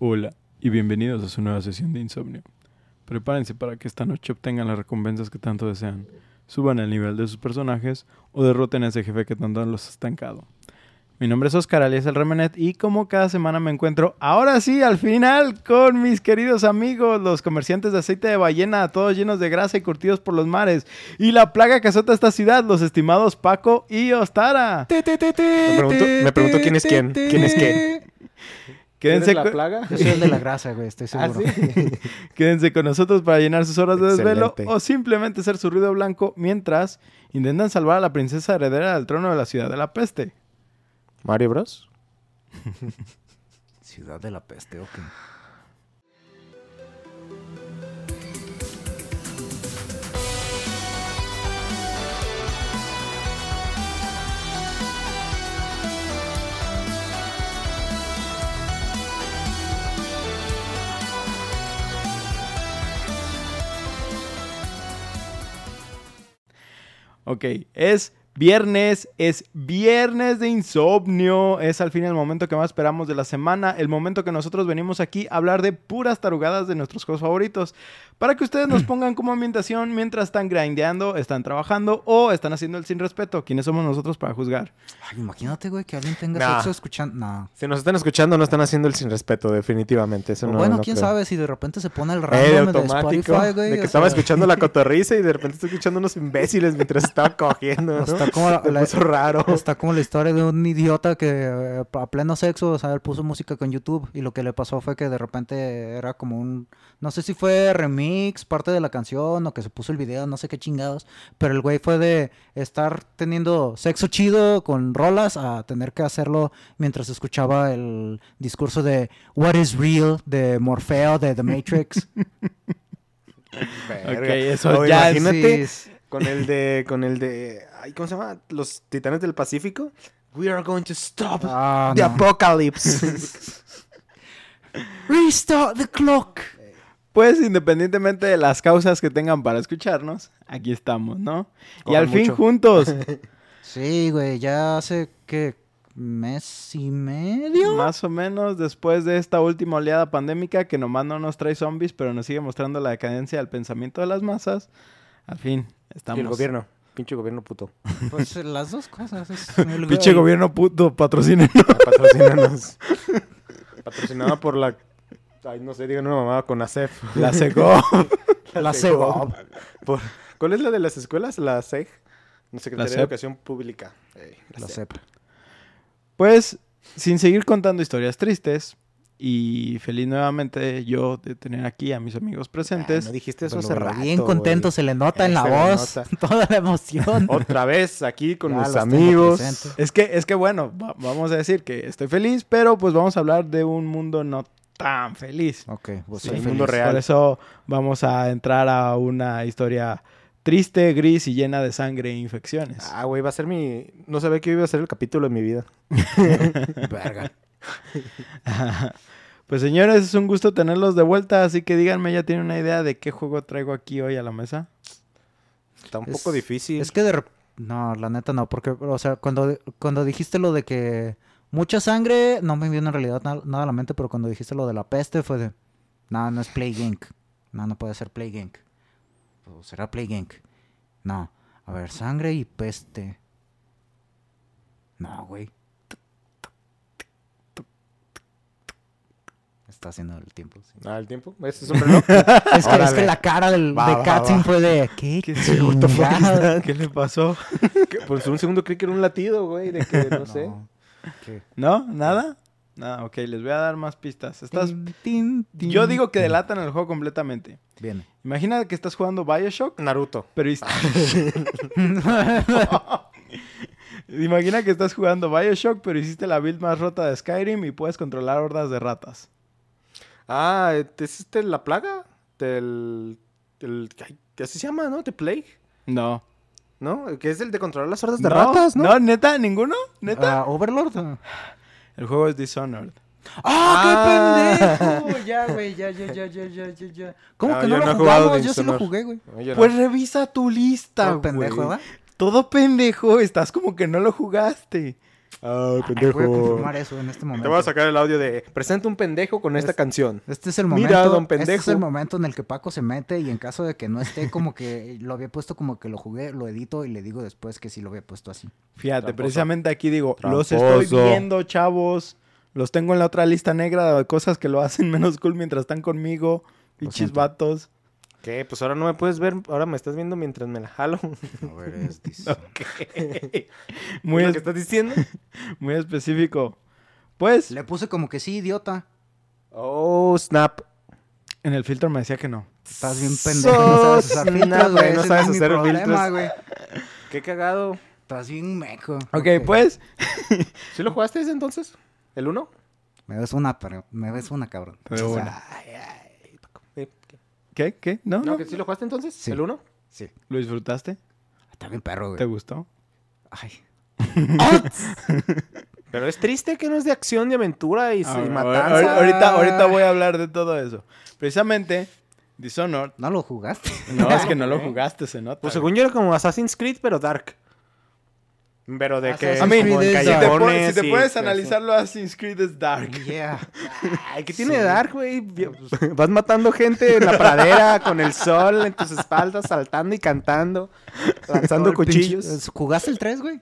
Hola y bienvenidos a su nueva sesión de insomnio. Prepárense para que esta noche obtengan las recompensas que tanto desean, suban el nivel de sus personajes o derroten a ese jefe que tanto los ha estancado. Mi nombre es Oscar alias el Remenet y como cada semana me encuentro ahora sí al final con mis queridos amigos, los comerciantes de aceite de ballena, todos llenos de grasa y curtidos por los mares, y la plaga que azota esta ciudad, los estimados Paco y Ostara. Me pregunto, me pregunto quién es quién. ¿Quién es qué? Quédense, la con- plaga? Yo soy el de la grasa, güey, estoy ¿Ah, seguro. sí? quédense con nosotros para llenar sus horas de desvelo Excelente. o simplemente ser su ruido blanco mientras intentan salvar a la princesa heredera del trono de la ciudad de la peste. ¿Mario Bros? Ciudad de la peste, ok. Ok, es viernes, es viernes de insomnio, es al fin el momento que más esperamos de la semana, el momento que nosotros venimos aquí a hablar de puras tarugadas de nuestros juegos favoritos, para que ustedes nos pongan como ambientación mientras están grindeando, están trabajando o están haciendo el sin respeto. ¿Quiénes somos nosotros para juzgar? Ay, imagínate, güey, que alguien tenga Nah. sexo escuchando. No. Si nos están escuchando, no están haciendo el sin respeto, definitivamente. Eso O no, bueno, no quién creo. sabe si de repente se pone el Eh, random de de, automático. Spotify, güey. de que o estaba sea, escuchando la cotorriza y de repente estoy escuchando unos imbéciles mientras estaba cogiendo. ¿no? Está como la, Me la- puso raro. está como la historia de un idiota que eh, a pleno sexo, o sea, él puso música con YouTube y lo que le pasó fue que de repente era como un, no sé si fue remix, parte de la canción o que se puso el video, no sé qué chingados, pero el güey fue de estar teniendo sexo chido con rolas a tener que hacerlo mientras escuchaba el discurso de What is real de Morfeo de The Matrix. Verga. Ok, eso ya Imagínate Sí, con el de, con el de, ay, ¿cómo se llama? Los Titanes del Pacífico. We are going to stop Ah, the no. apocalypse. Restart the clock. Pues independientemente de las causas que tengan para escucharnos, aquí estamos, ¿no? y al fin mucho. juntos, Sí, güey, ya hace que mes y medio. Más o menos después de esta última oleada pandémica que nomás no nos trae zombies, pero nos sigue mostrando la decadencia del pensamiento de las masas. Al fin, estamos. y el gobierno. Pinche gobierno puto. Pues eh, las dos cosas. es- el- Pinche gobierno puto, patrocinen. Patrocínanos. Patrocinado por la. Ay, no sé, digan una mamada con ASEF. La secó. La CEGOP. Por- ¿Cuál es la de las escuelas? La SEG. La Secretaría de. Educación Pública. La. CEP. Pues, sin seguir contando historias tristes, y feliz nuevamente yo de tener aquí a mis amigos Ay, presentes. no dijiste eso hace rato, bien contento, se le nota en Eh, la voz toda la emoción. Otra vez aquí con Ya mis amigos. Es que, es que bueno, va- vamos a decir que estoy feliz, pero pues vamos a hablar de un mundo no tan feliz. Ok, pues Sí, el feliz. mundo real. Por eso vamos a entrar a una historia triste, gris y llena de sangre e infecciones. Ah, güey, va a ser mi. No sabía que iba a ser el capítulo de mi vida. Verga. pues señores, es un gusto tenerlos de vuelta, así que díganme, ¿ya tienen una idea de qué juego traigo aquí hoy a la mesa? Está un Es- poco difícil. Es que de No, la neta no, porque, o sea, cuando, cuando dijiste lo de que mucha sangre, no me vino en realidad na- nada a la mente, pero cuando dijiste lo de la peste fue de, no, no es Plague Inc. No, no puede ser Inc. O será Plague Inc. No, a ver, sangre y peste. No, güey. Está haciendo el tiempo. sí. Ah, el tiempo. ¿Este es un reloj? Es que, es que la cara del, Va, de fue de, ¿qué? ¿Qué? ¿Qué le pasó? Que Por un segundo creí que era un latido, güey. De que no, sé. No. ¿Qué? ¿No? ¿Nada? Nada, ok, les voy a dar más pistas. Estás... Yo digo que delatan el juego completamente. Bien. Imagina que estás jugando Bioshock, Naruto. pero... Imagina que estás jugando Bioshock, pero hiciste la build más rota de Skyrim y puedes controlar hordas de ratas. Ah, ¿es este la plaga? Del. ¿Qué así se llama, no? The Plague. No. ¿No? Que es el de controlar las hordas de no, ratas, ¿no? No, neta, ninguno, neta. Ah, Overlord. El juego es Dishonored. ¡Ah, qué pendejo! Ya, güey, ya, ya, ya, ya, ya, ya, ya. ¿Cómo No, que no no lo jugado jugamos? Yo sí lo jugué, güey. No, no. Pues revisa tu lista, Todo pendejo, güey. ¿verdad? Todo pendejo, estás como que no lo jugaste. Ay, Ay, voy a confirmar eso en este momento. Te voy a sacar el audio de presenta un pendejo con esta Es- canción. Este es el Mira, momento. don Este es pendejo. el momento en el que Paco se mete y en caso de que no esté como que lo había puesto como que lo jugué, lo edito y le digo después que sí lo había puesto así. Fíjate, Tramposo. precisamente aquí digo, los estoy viendo, chavos. Los tengo en la otra lista negra de cosas que lo hacen menos cool mientras están conmigo. Pinches vatos. ¿Qué? Pues ahora no me puedes ver, ahora me estás viendo mientras me la jalo. A ver, es Muy, ¿Es lo que estás diciendo? muy específico. Pues, Le puse como que sí, idiota. Oh, snap. en el filtro me decía que no. Estás bien pendejo. No sabes usar Sos filtros, güey. no sabes hacer problema, filtros. güey. Qué cagado. Estás bien meco. Ok, pues, ¿Sí lo jugaste ese entonces? ¿El 1? Me ves una, pero me ves una, cabrón. De O sea, una. Ay, ay. ¿Qué? ¿qué? ¿No? ¿No, no. que sí lo jugaste entonces? Sí. ¿El 1? Sí. ¿Lo disfrutaste? Está bien perro, ¿Te güey. gustó? Ay. Pero es triste que no es de acción, de aventura y, Ah, y matanza. ahorita, ahorita voy a hablar de todo eso. Precisamente, Dishonored. ¿No lo jugaste? No, es que no lo jugaste, se nota. Pues güey. según yo era como Assassin's Creed, pero dark. Pero de que... Como en es si te, pones, callejones si te y- puedes sí. analizarlo, Assassin's Creed es dark. Yeah. Ay, ¿qué tiene dark, güey? Vas matando gente en la pradera con el sol en tus espaldas, saltando y cantando, lanzando pinche- cuchillos. ¿Jugaste el 3, güey?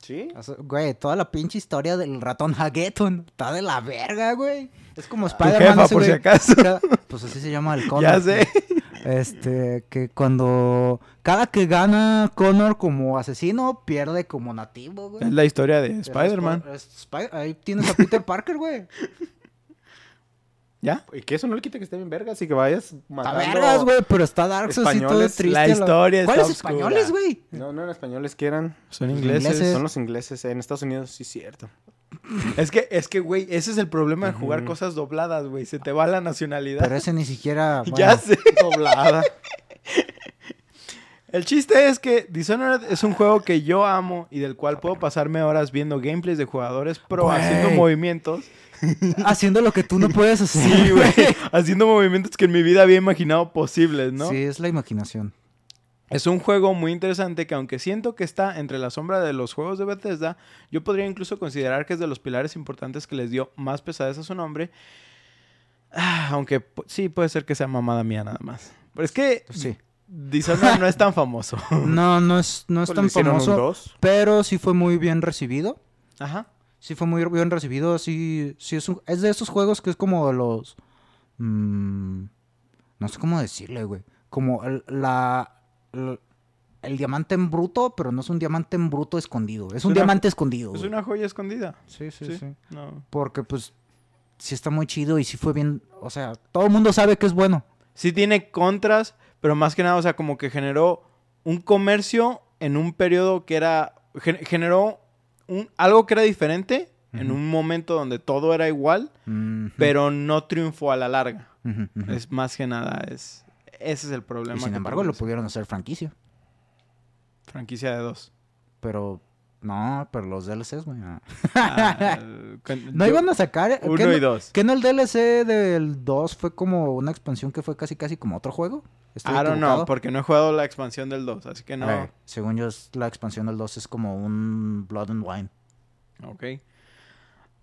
¿Sí? Güey, toda la pinche historia del ratón Hageton está de la verga, güey. Es como Tu Spider-Man. jefa, por si güey. acaso. Cada- Pues así se llama el Connor. Ya sé. Este, que cuando. Cada que gana Connor como asesino, pierde como nativo, güey. Es la historia de Spider-Man. Ahí tienes a Peter Parker, güey. ¿Ya? Y que eso no le quita que esté bien vergas y que vayas matando... vergas, güey, pero está Dark así todo españoles. triste. La historia ¿Cuáles españoles, güey? No, no eran españoles que eran... Son ingleses. ingleses. Son los ingleses. En Estados Unidos sí es cierto. Es que, es que, güey, ese es el problema de jugar cosas dobladas, güey. Se te va la nacionalidad. Pero ese ni siquiera. Ya sé. Doblada. El chiste es que Dishonored es un juego que yo amo y del cual puedo pasarme horas viendo gameplays de jugadores pro haciendo movimientos. Haciendo lo que tú no puedes hacer. Sí, güey. haciendo movimientos que en mi vida había imaginado posibles, ¿no? Sí, es la imaginación. Es un juego muy interesante que aunque siento que está entre la sombra de los juegos de Bethesda, yo podría incluso considerar que es de los pilares importantes que les dio más pesadez a su nombre. Ah, aunque sí, puede ser que sea mamada mía nada más. Pero es que Sí. Dishonored no es tan famoso. No, no es, no es Pues tan famoso, pero sí fue muy bien recibido. Ajá. Sí fue muy bien recibido. Sí, sí es, un- es de esos juegos que es como de los... mm, no sé cómo decirle, güey. Como el, la, el, diamante en bruto, pero no es un diamante en bruto escondido. Es, un una- diamante escondido. Es güey. una joya escondida. Sí, sí, Sí. sí. No. Porque pues sí está muy chido y sí fue bien... O sea, todo el mundo sabe que es bueno. Sí tiene contras, pero más que nada, o sea, como que generó un comercio en un periodo que era... gen- generó un, algo que era diferente en un momento donde todo era igual, pero no triunfó a la larga. Es más que nada, es ese es el problema. Y sin embargo lo pudieron hacer franquicia. Franquicia de dos. Pero... No, pero los DLCs, güey. ah. Ah, con- No yo- iban a sacar... ¿qué Uno no- y dos. ¿Que no el DLC del 2 fue como una expansión que fue casi casi como otro juego? ¿Estoy I don't know, porque no he jugado la expansión del 2, así que no. Eh, según yo, la expansión del 2 es como un Blood and Wine. Ok.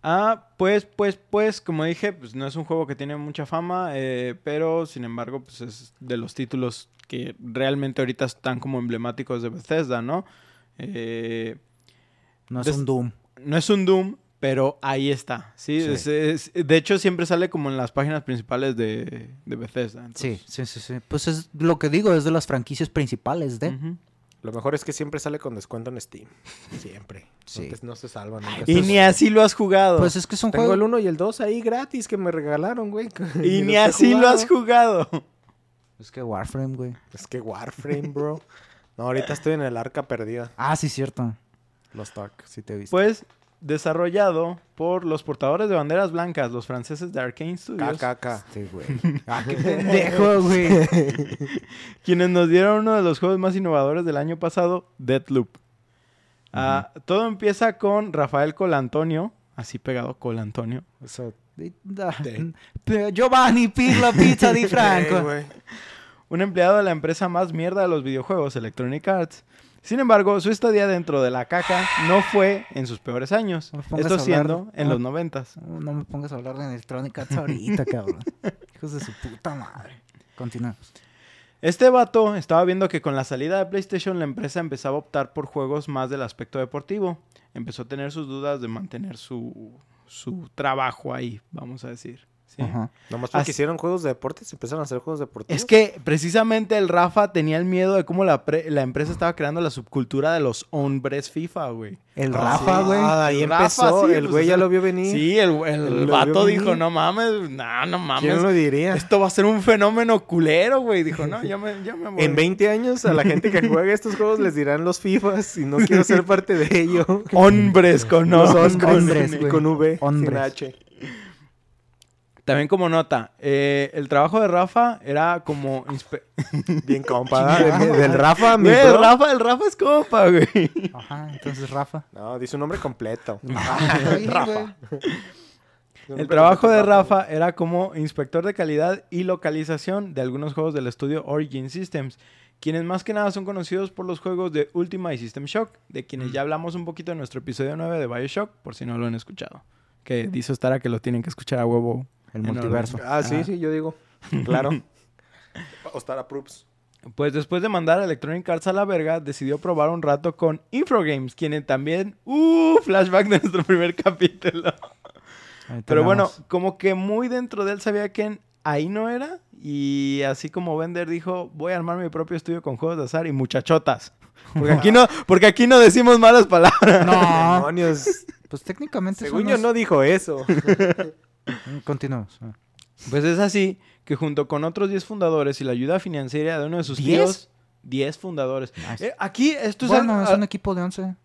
Ah, pues, pues, pues, como dije, pues no es un juego que tiene mucha fama, eh, pero sin embargo, pues es de los títulos que realmente ahorita están como emblemáticos de Bethesda, ¿no? Eh, No es Des- un Doom. no es un Doom, pero ahí está, ¿sí? Sí. Es- es- de hecho, siempre sale como en las páginas principales de, de Bethesda. entonces- Sí, sí, sí, sí. Pues es lo que digo, es de las franquicias principales de... Ujú. Lo mejor es que siempre sale con descuento en Steam. Siempre. Sí. No, te- no se salvan. nunca. Y ni así lo has jugado. Pues es que es un Tengo juego... el 1 y el 2 ahí gratis que me regalaron, güey. y ni así lo has jugado. Es que Warframe, güey. Es que Warframe, bro. No, ahorita estoy en el arca perdida. Ah, sí, cierto. Los Dark, sí te he visto. Pues desarrollado por los portadores de banderas blancas, los franceses de Arkane Studios. KKK. Este, güey. Ah, qué pendejo, güey. quienes nos dieron uno de los juegos más innovadores del año pasado, Deathloop. Ah, todo empieza con Rafael Colantonio, así pegado Colantonio, Eso. Giovanni Pirlo Pizza di Franco. un empleado de la empresa más mierda de los videojuegos, Electronic Arts, Sin embargo, su estadía dentro de la caca no fue en sus peores años. No Esto hablar. siendo en No. los noventas. No, no me pongas a hablar de Electronic Arts ahorita, cabrón. Hijos de su puta madre. Continuamos. Este vato estaba viendo que con la salida de PlayStation la empresa empezaba a optar por juegos más del aspecto deportivo. Empezó a tener sus dudas de mantener su, su trabajo ahí, vamos a decir. ¿Sí? Ajá. Nomás porque Así- hicieron juegos de deportes, empezaron a hacer juegos deportivos. Es que precisamente el Rafa tenía el miedo de cómo la, pre- la empresa estaba creando la subcultura de los hombres FIFA, güey. El Ah, Rafa, sí. güey. Ah, ahí El Rafa, empezó. sí, el pues, güey ya lo vio venir. Sí, el, el Lo vato dijo, venir. no mames, no, no mames. ¿Quién lo diría? Esto va a ser un fenómeno culero, güey. Dijo, no, ya me, ya me voy. En 20 años a la gente que juega estos juegos les dirán los FIFAs y no quiero ser parte de ello. Hombres con Los no, hombres, hombres, güey. con V, Hombres. sin H. También como nota, eh, el trabajo de Rafa era como... inspe- Bien compa. Del Rafa, mi Güey, el bro. Rafa, el Rafa es compa, güey. Ajá, entonces Rafa. No, dice un nombre completo. Rafa. El trabajo de Rafa era como inspector de calidad y localización de algunos juegos del estudio Origin Systems, quienes más que nada son conocidos por los juegos de Ultima y System Shock, de quienes ya hablamos un poquito en nuestro episodio 9 de Bioshock, por si no lo han escuchado. Que dice Stara que lo tienen que escuchar a huevo. El multiverso. Ah, sí, Ajá. sí, yo digo. Claro. Ostara Proofs. Pues después de mandar a Electronic Arts a la verga, decidió probar un rato con Infogames, quienes también... ¡Uh! Flashback de nuestro primer capítulo. Pero bueno, como que muy dentro de él sabía que ahí no era. Y así como Bender dijo, voy a armar mi propio estudio con juegos de azar y muchachotas. Porque aquí no, porque aquí no decimos malas palabras. No, Demonios. pues técnicamente Según yo no dijo eso. Mm, Continuamos. Ah. Pues es así que junto con otros 10 fundadores y la ayuda financiera de uno de sus tíos, 10 fundadores. Nice. Eh, aquí esto es bueno, al- es un equipo de 11.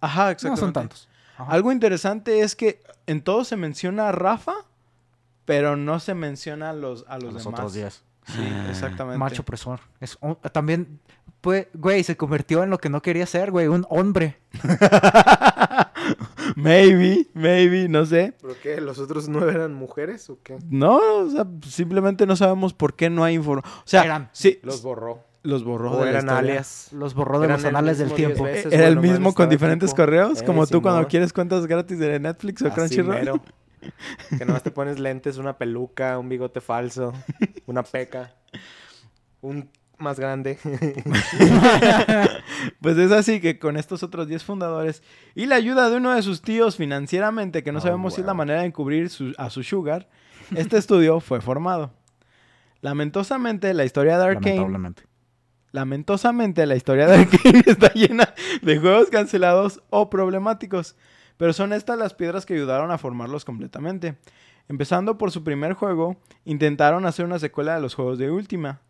Ajá, No exactamente. son tantos. Ajá. Algo interesante es que en todo se menciona a Rafa, pero no se menciona a los, a los, A los demás. otros 10. Sí, exactamente. Macho opresor. Es, un- también, pues, güey, se convirtió en lo que no quería ser, güey, un hombre. maybe, maybe, no sé. ¿Pero qué? ¿Los otros no eran mujeres o qué? No, o sea, simplemente no sabemos por qué no hay información. O sea, Eran. sí, Los borró. los borró O de eran alias. Los borró de Eran los anales del tiempo. veces. Era el bueno, mismo con diferentes correos, Eh, como tú cuando quieres cuentas gratis de Netflix o Así Crunchyroll. mero. Que nomás te pones lentes, una peluca, un bigote falso, una peca, un más grande. Pues es así que con estos otros 10 fundadores y la ayuda de uno de sus tíos financieramente, que no Oh, sabemos si es la manera de encubrir su- a su sugar, este estudio fue formado. Lamentosamente, la historia de Arkane Lamentablemente. Lamentosamente, la historia de Arkane está llena de juegos cancelados o problemáticos, pero son estas las piedras que ayudaron a formarlos completamente. Empezando por su primer juego, intentaron hacer una secuela de los juegos de Ultima.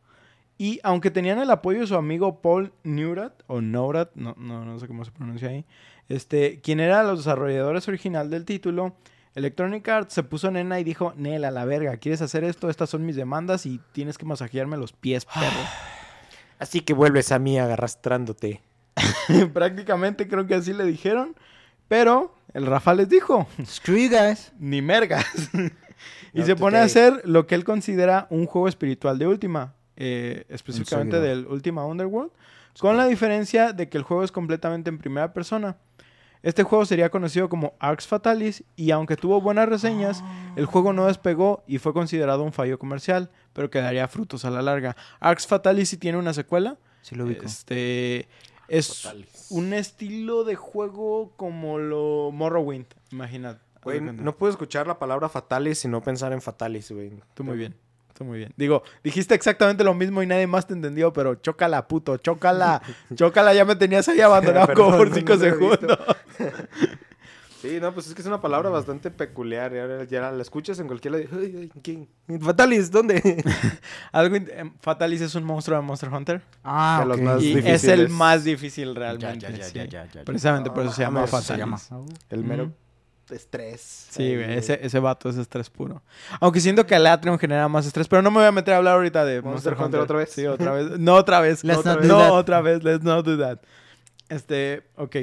Y aunque tenían el apoyo de su amigo Paul Neurat, o Neurat, no, no, no sé cómo se pronuncia ahí, este, quien era los desarrolladores original del título, Electronic Arts se puso nena y dijo, Nel, a la verga, ¿quieres hacer esto? Estas son mis demandas y tienes que masajearme los pies, perro. Así que vuelves a mí arrastrándote. Prácticamente creo que así le dijeron. Pero el Rafa les dijo, Screw you guys. ni mergas. y Not se pone a hacer lo que él considera un juego espiritual de Ultima. eh, específicamente del Ultima Underworld. Con la diferencia de que el juego es completamente en primera persona. Este juego sería conocido como Arx Fatalis y aunque tuvo buenas reseñas, el juego no despegó y fue considerado un fallo comercial, pero que daría frutos a la larga. Arx Fatalis sí tiene una secuela, Sí lo ubico. este es un estilo de juego como lo Morrowind, imagínate. Güey, no puedo escuchar la palabra fatalis y no pensar en fatalis, güey. Tú muy bien. Tú muy bien. Digo, dijiste exactamente lo mismo y nadie más te entendió, pero chócala, puto, chócala. chócala, ya me tenías ahí abandonado Perdón, como por no cinco visto. segundos. Sí, no, pues es que es una palabra bastante peculiar. Y ahora ya la escuchas en cualquier lado. "Ay, ay, ¿quién? Fatalis, ¿dónde? Algo em, Fatalis es un monstruo de Monster Hunter. Ah, de los ok. más y difíciles. es el más difícil realmente. ya, ya, sí. ya, ya, ya. Precisamente por eso se Ah, llama eso Fatalis. se llama. el mero estrés. Sí, Ahí, güey, ese, ese vato es estrés puro. Aunque siento que Alatreon genera más estrés, pero no me voy a meter a hablar ahorita de Monster, Monster Hunter. Hunter otra vez. Sí, otra vez. No otra vez. Let's otra not vez. do no that. otra vez. Let's not do that. Este, ok.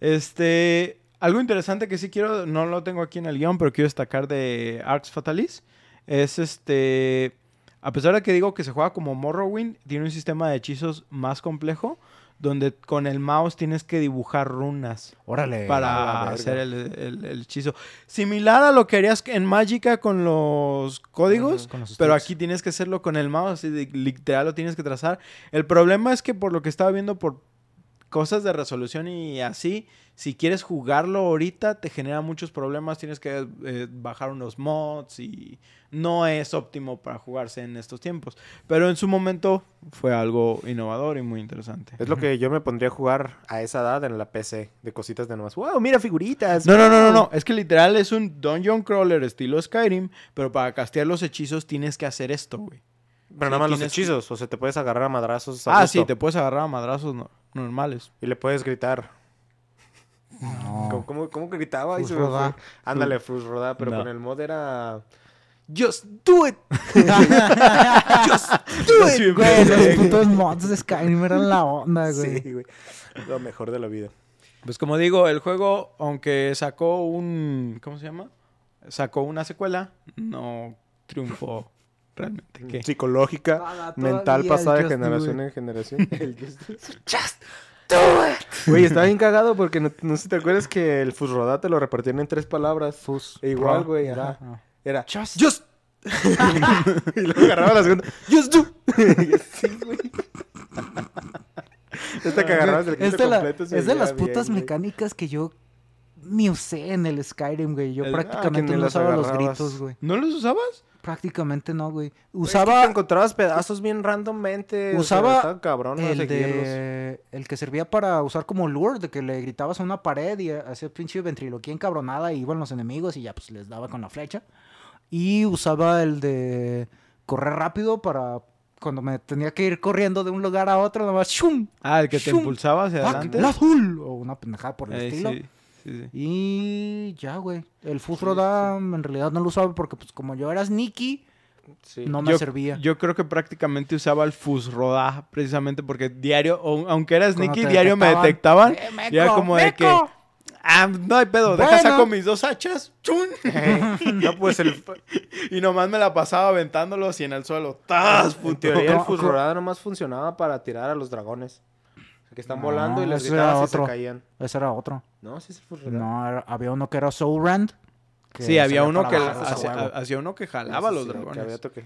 Este, algo interesante que sí quiero, no lo tengo aquí en el guion, pero quiero destacar de Arx Fatalis, es este, a pesar de que digo que se juega como Morrowind, tiene un sistema de hechizos más complejo, donde con el mouse tienes que dibujar runas Órale. para hacer el, el- el hechizo. Similar a lo que harías en Magica con los códigos, Ujú, con los pero aquí tienes que hacerlo con el mouse, así de- literal lo tienes que trazar. El problema es que por lo que estaba viendo por cosas de resolución y así, si quieres jugarlo ahorita te genera muchos problemas, tienes que eh, bajar unos mods y no es óptimo para jugarse en estos tiempos. Pero en su momento fue algo innovador y muy interesante. Es lo que yo me pondría a jugar a esa edad en la PC, de cositas de nomás. ¡Wow! Mira figuritas. No, no, no, no, wow". no. Es que literal es un dungeon crawler estilo Skyrim, pero para castear los hechizos tienes que hacer esto, güey. Pero Sí, nada más los que- hechizos, o sea, te puedes agarrar a madrazos. a Ah, gusto sí, te puedes agarrar a madrazos no- normales. Y le puedes gritar. No. ¿Cómo, cómo, cómo gritaba? Fue. Rodá. Ándale, Frus Rodá, pero No. con el mod era... Just do it. Just do it, Güey, los putos mods de Skyrim eran la onda, güey. Sí, güey. Lo mejor de la vida. Pues como digo, el juego, aunque sacó un... ¿Cómo se llama? Sacó una secuela, no triunfó realmente. ¿Qué? Psicológica, mental, pasada de Just generación en generación. El Just do it. Güey, estaba bien cagado porque no, no sé si te acuerdas que el Fusrodá te lo repartían en tres palabras. Fus. E igual, güey, Era-. Era Just. Just. y luego agarraba la segunda. Just do. Y así, güey. Esta que agarrabas el es de, la- completo se es de las bien, putas güey. mecánicas que yo ni usé en el Skyrim, güey. Yo ah, prácticamente no usaba los gritos, güey. ¿No los usabas? Prácticamente no, güey. Es que Usaba te encontrabas pedazos bien randommente. o sea, Usaba cabrón el de... El que servía para usar como lure, de que le gritabas a una pared y hacía pinche ventriloquía encabronada y iban los enemigos y ya pues les daba con la flecha. Y usaba el de correr rápido para cuando me tenía que ir corriendo de un lugar a otro, nomás ¡shum! Ah, el que te impulsaba hacia adelante. ¡El azul! O una pendejada por el Eh, estilo. sí, sí, sí. Y ya, güey. El Fusroda en realidad no lo usaba porque pues como yo era sneaky, Sí. no me yo, servía. Yo creo que prácticamente usaba el Fusroda precisamente porque diario, o- aunque era sneaky, diario me detectaban. ¡Eh, y era meco, como de que, ah, no hay pedo, deja Bueno. saco mis dos hachas, chun, no, pues el, y nomás me la pasaba aventándolos y en el suelo, ¡tas! en teoría el Fusrodá nomás funcionaba para tirar a los dragones. Que están volando y No, les ese gritabas y se otro. caían. Ese era otro. No, sí es el Fusrodá. No, era- había uno que era Soulrand. Sí, había uno que hacía, uno que jalaba Ese los sí, dragones. había toque.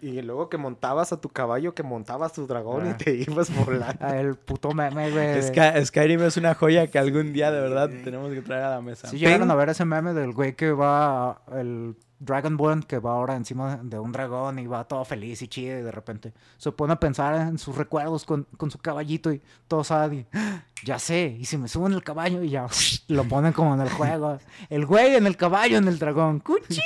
Y luego que montabas a tu caballo, que montabas tu dragón Ah. y te ibas volando. Ah, El puto meme, güey. Sky- Skyrim es una joya que algún día de verdad tenemos que traer a la mesa. Sí llegaron a ver ese meme del güey que va, el Dragonborn, que va ahora encima de un dragón y va todo feliz y chido y de repente se pone a pensar en sus recuerdos con, con su caballito y todo sad y "Ah, ya sé, y si me subo en el caballo y ya lo ponen como en el juego. El güey en el caballo en el dragón. ¡Cuchín!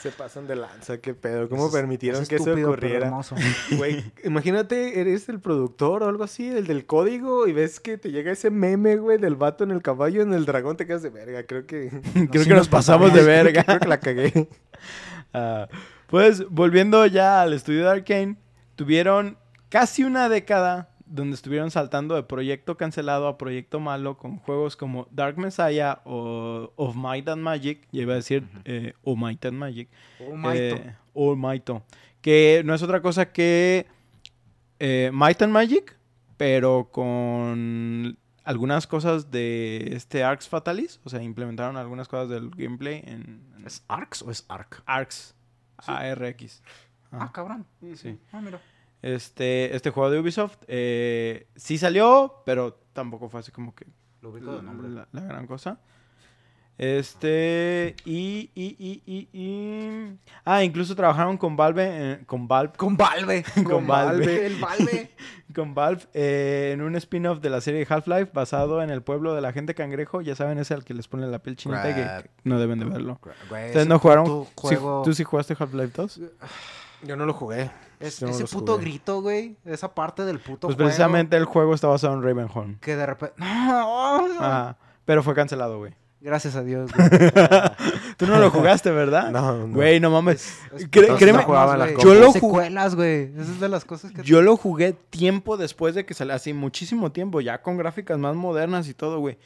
Se pasan de lanza, qué pedo. ¿Cómo Es- permitieron es que eso ocurriera? Güey, imagínate, eres el productor o algo así, el del código, y ves que te llega ese meme, güey, del vato en el caballo, en el dragón, te quedas de verga. Creo que. Creo sí que nos nos pasamos de verga. Creo que la cagué. Ah, pues volviendo ya al estudio de Arkane, tuvieron casi una década donde estuvieron saltando de proyecto cancelado a proyecto malo con juegos como Dark Messiah o Of Might and Magic, ya iba a decir eh, O Might and Magic, Oh, maito. eh, o Maito, que no es otra cosa que eh, Might and Magic, pero con algunas cosas de este Arcs Fatalis, o sea, implementaron algunas cosas del gameplay en, en ¿Es Arx o es Arc? Arcs. ARX. Ah, Ajá. cabrón. Sí. Ah, mira. Este, este juego de Ubisoft eh, sí salió, pero tampoco fue así como que Lo ubico de nombre. la, la gran cosa. Este, y, y, y, y, y- Ah, incluso trabajaron con Valve, eh, con Valve, Con Valve. Con Valve. El Valve. con Valve eh, en un spin-off de la serie Half-Life basado en el pueblo de la gente cangrejo. Ya saben, ese al que les pone la piel chinita y que no deben de verlo. Güey, ¿Ustedes no jugaron? puto Sí, juego- ¿Tú sí jugaste Half-Life 2? Yo no lo jugué. Es- no ese puto jugué. grito, güey. Esa parte del puto Pues juego precisamente el juego está basado en Ravenholm. Que de repente... Ajá. Pero fue cancelado, güey. Gracias a Dios, güey. Tú no lo jugaste, ¿verdad? No, no. Güey, no mames. Es- créeme, no. Yo lo ju- Secuelas, güey. Esa es de las cosas que... yo lo jugué tiempo después de que salió, así muchísimo tiempo, ya con gráficas más modernas y todo, güey.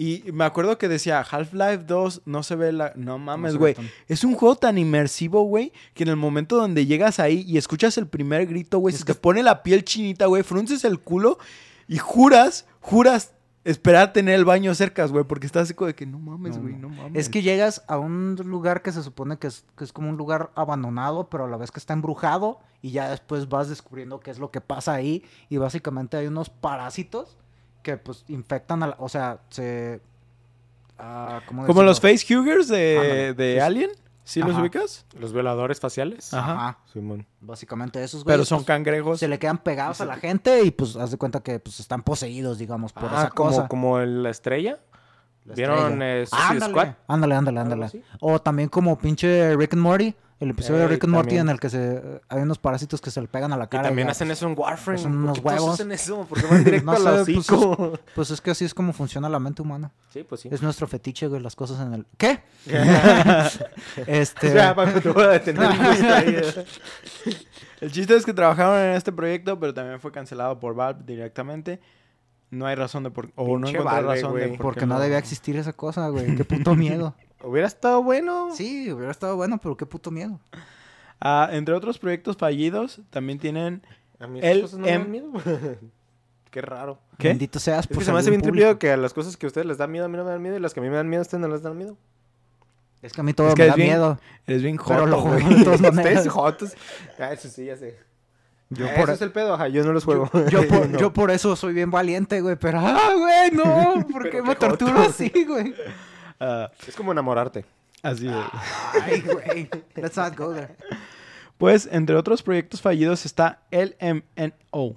Y me acuerdo que decía, Half-Life 2 no se ve la... No mames, güey. es un juego tan inmersivo, güey, que en el momento donde llegas ahí y escuchas el primer grito, güey, se te pone la piel chinita, güey, frunces el culo y juras, juras esperar tener el baño cerca, güey, porque estás así como de que no mames, No, güey, no. no mames. Es que llegas a un lugar que se supone que es, que es como un lugar abandonado, pero a la vez que está embrujado, y ya después vas descubriendo qué es lo que pasa ahí, y básicamente hay unos parásitos que pues infectan a la, o sea, se... ah, ¿cómo Como los facehuggers de, de Sí. Alien, ¿sí los Ajá. ubicas? Los violadores faciales. Ajá. Ajá, Simón. básicamente esos Pero güeyes, son pues, cangrejos. se le quedan pegados a la gente y pues haz de cuenta que pues están poseídos, digamos, por Ah, esa como, cosa. como el- la estrella. La ¿Vieron estrella. eh, Suicide Squad? Ándale, ándale, ándale. O también como pinche Rick and Morty, el episodio de Rick and Morty también. en el que se hay unos parásitos que se le pegan a la Y cara. también ya, hacen pues, eso en Warframe. son ¿Por unos qué todos huevos. hacen eso? Porque van directo No al sé, pues, hocico. Pues es que así es como funciona la mente humana. Sí, pues sí. Es nuestro fetiche, güey, las cosas en el... ¿Qué? este... Ya, Paco, te voy a detener. El chiste es que trabajaron en este proyecto, pero también fue cancelado por Valve directamente. No hay razón de por... O no Pinche encontré Valve, razón de por Porque qué no debía existir esa cosa, güey. Qué puto miedo. Hubiera estado bueno. Sí, hubiera estado bueno, pero qué puto miedo. Ah, entre otros proyectos fallidos, también tienen... A mí El esas cosas no me dan miedo. Qué raro. ¿Qué? Bendito seas Es por que se me hace bien tripido que a las cosas que a ustedes les da miedo, a mí no me dan miedo. Y las que a mí me dan miedo, a ustedes no les dan miedo. Es que a mí todo Es que me da bien- miedo. Eres bien Pero lo joto, juego güey. de todas maneras. Ustedes jotos. Ah, eso sí, ya sé. Yo Ah, por, Eso es el pedo, ajá. Yo no los juego. yo, por, No. yo por eso soy bien valiente, güey. Pero, ah, güey, no. ¿Por qué me joto. torturo así, güey? Ah, Es como enamorarte. así es. Ay, güey. Let's not go there. Pues, entre otros proyectos fallidos está el MNO.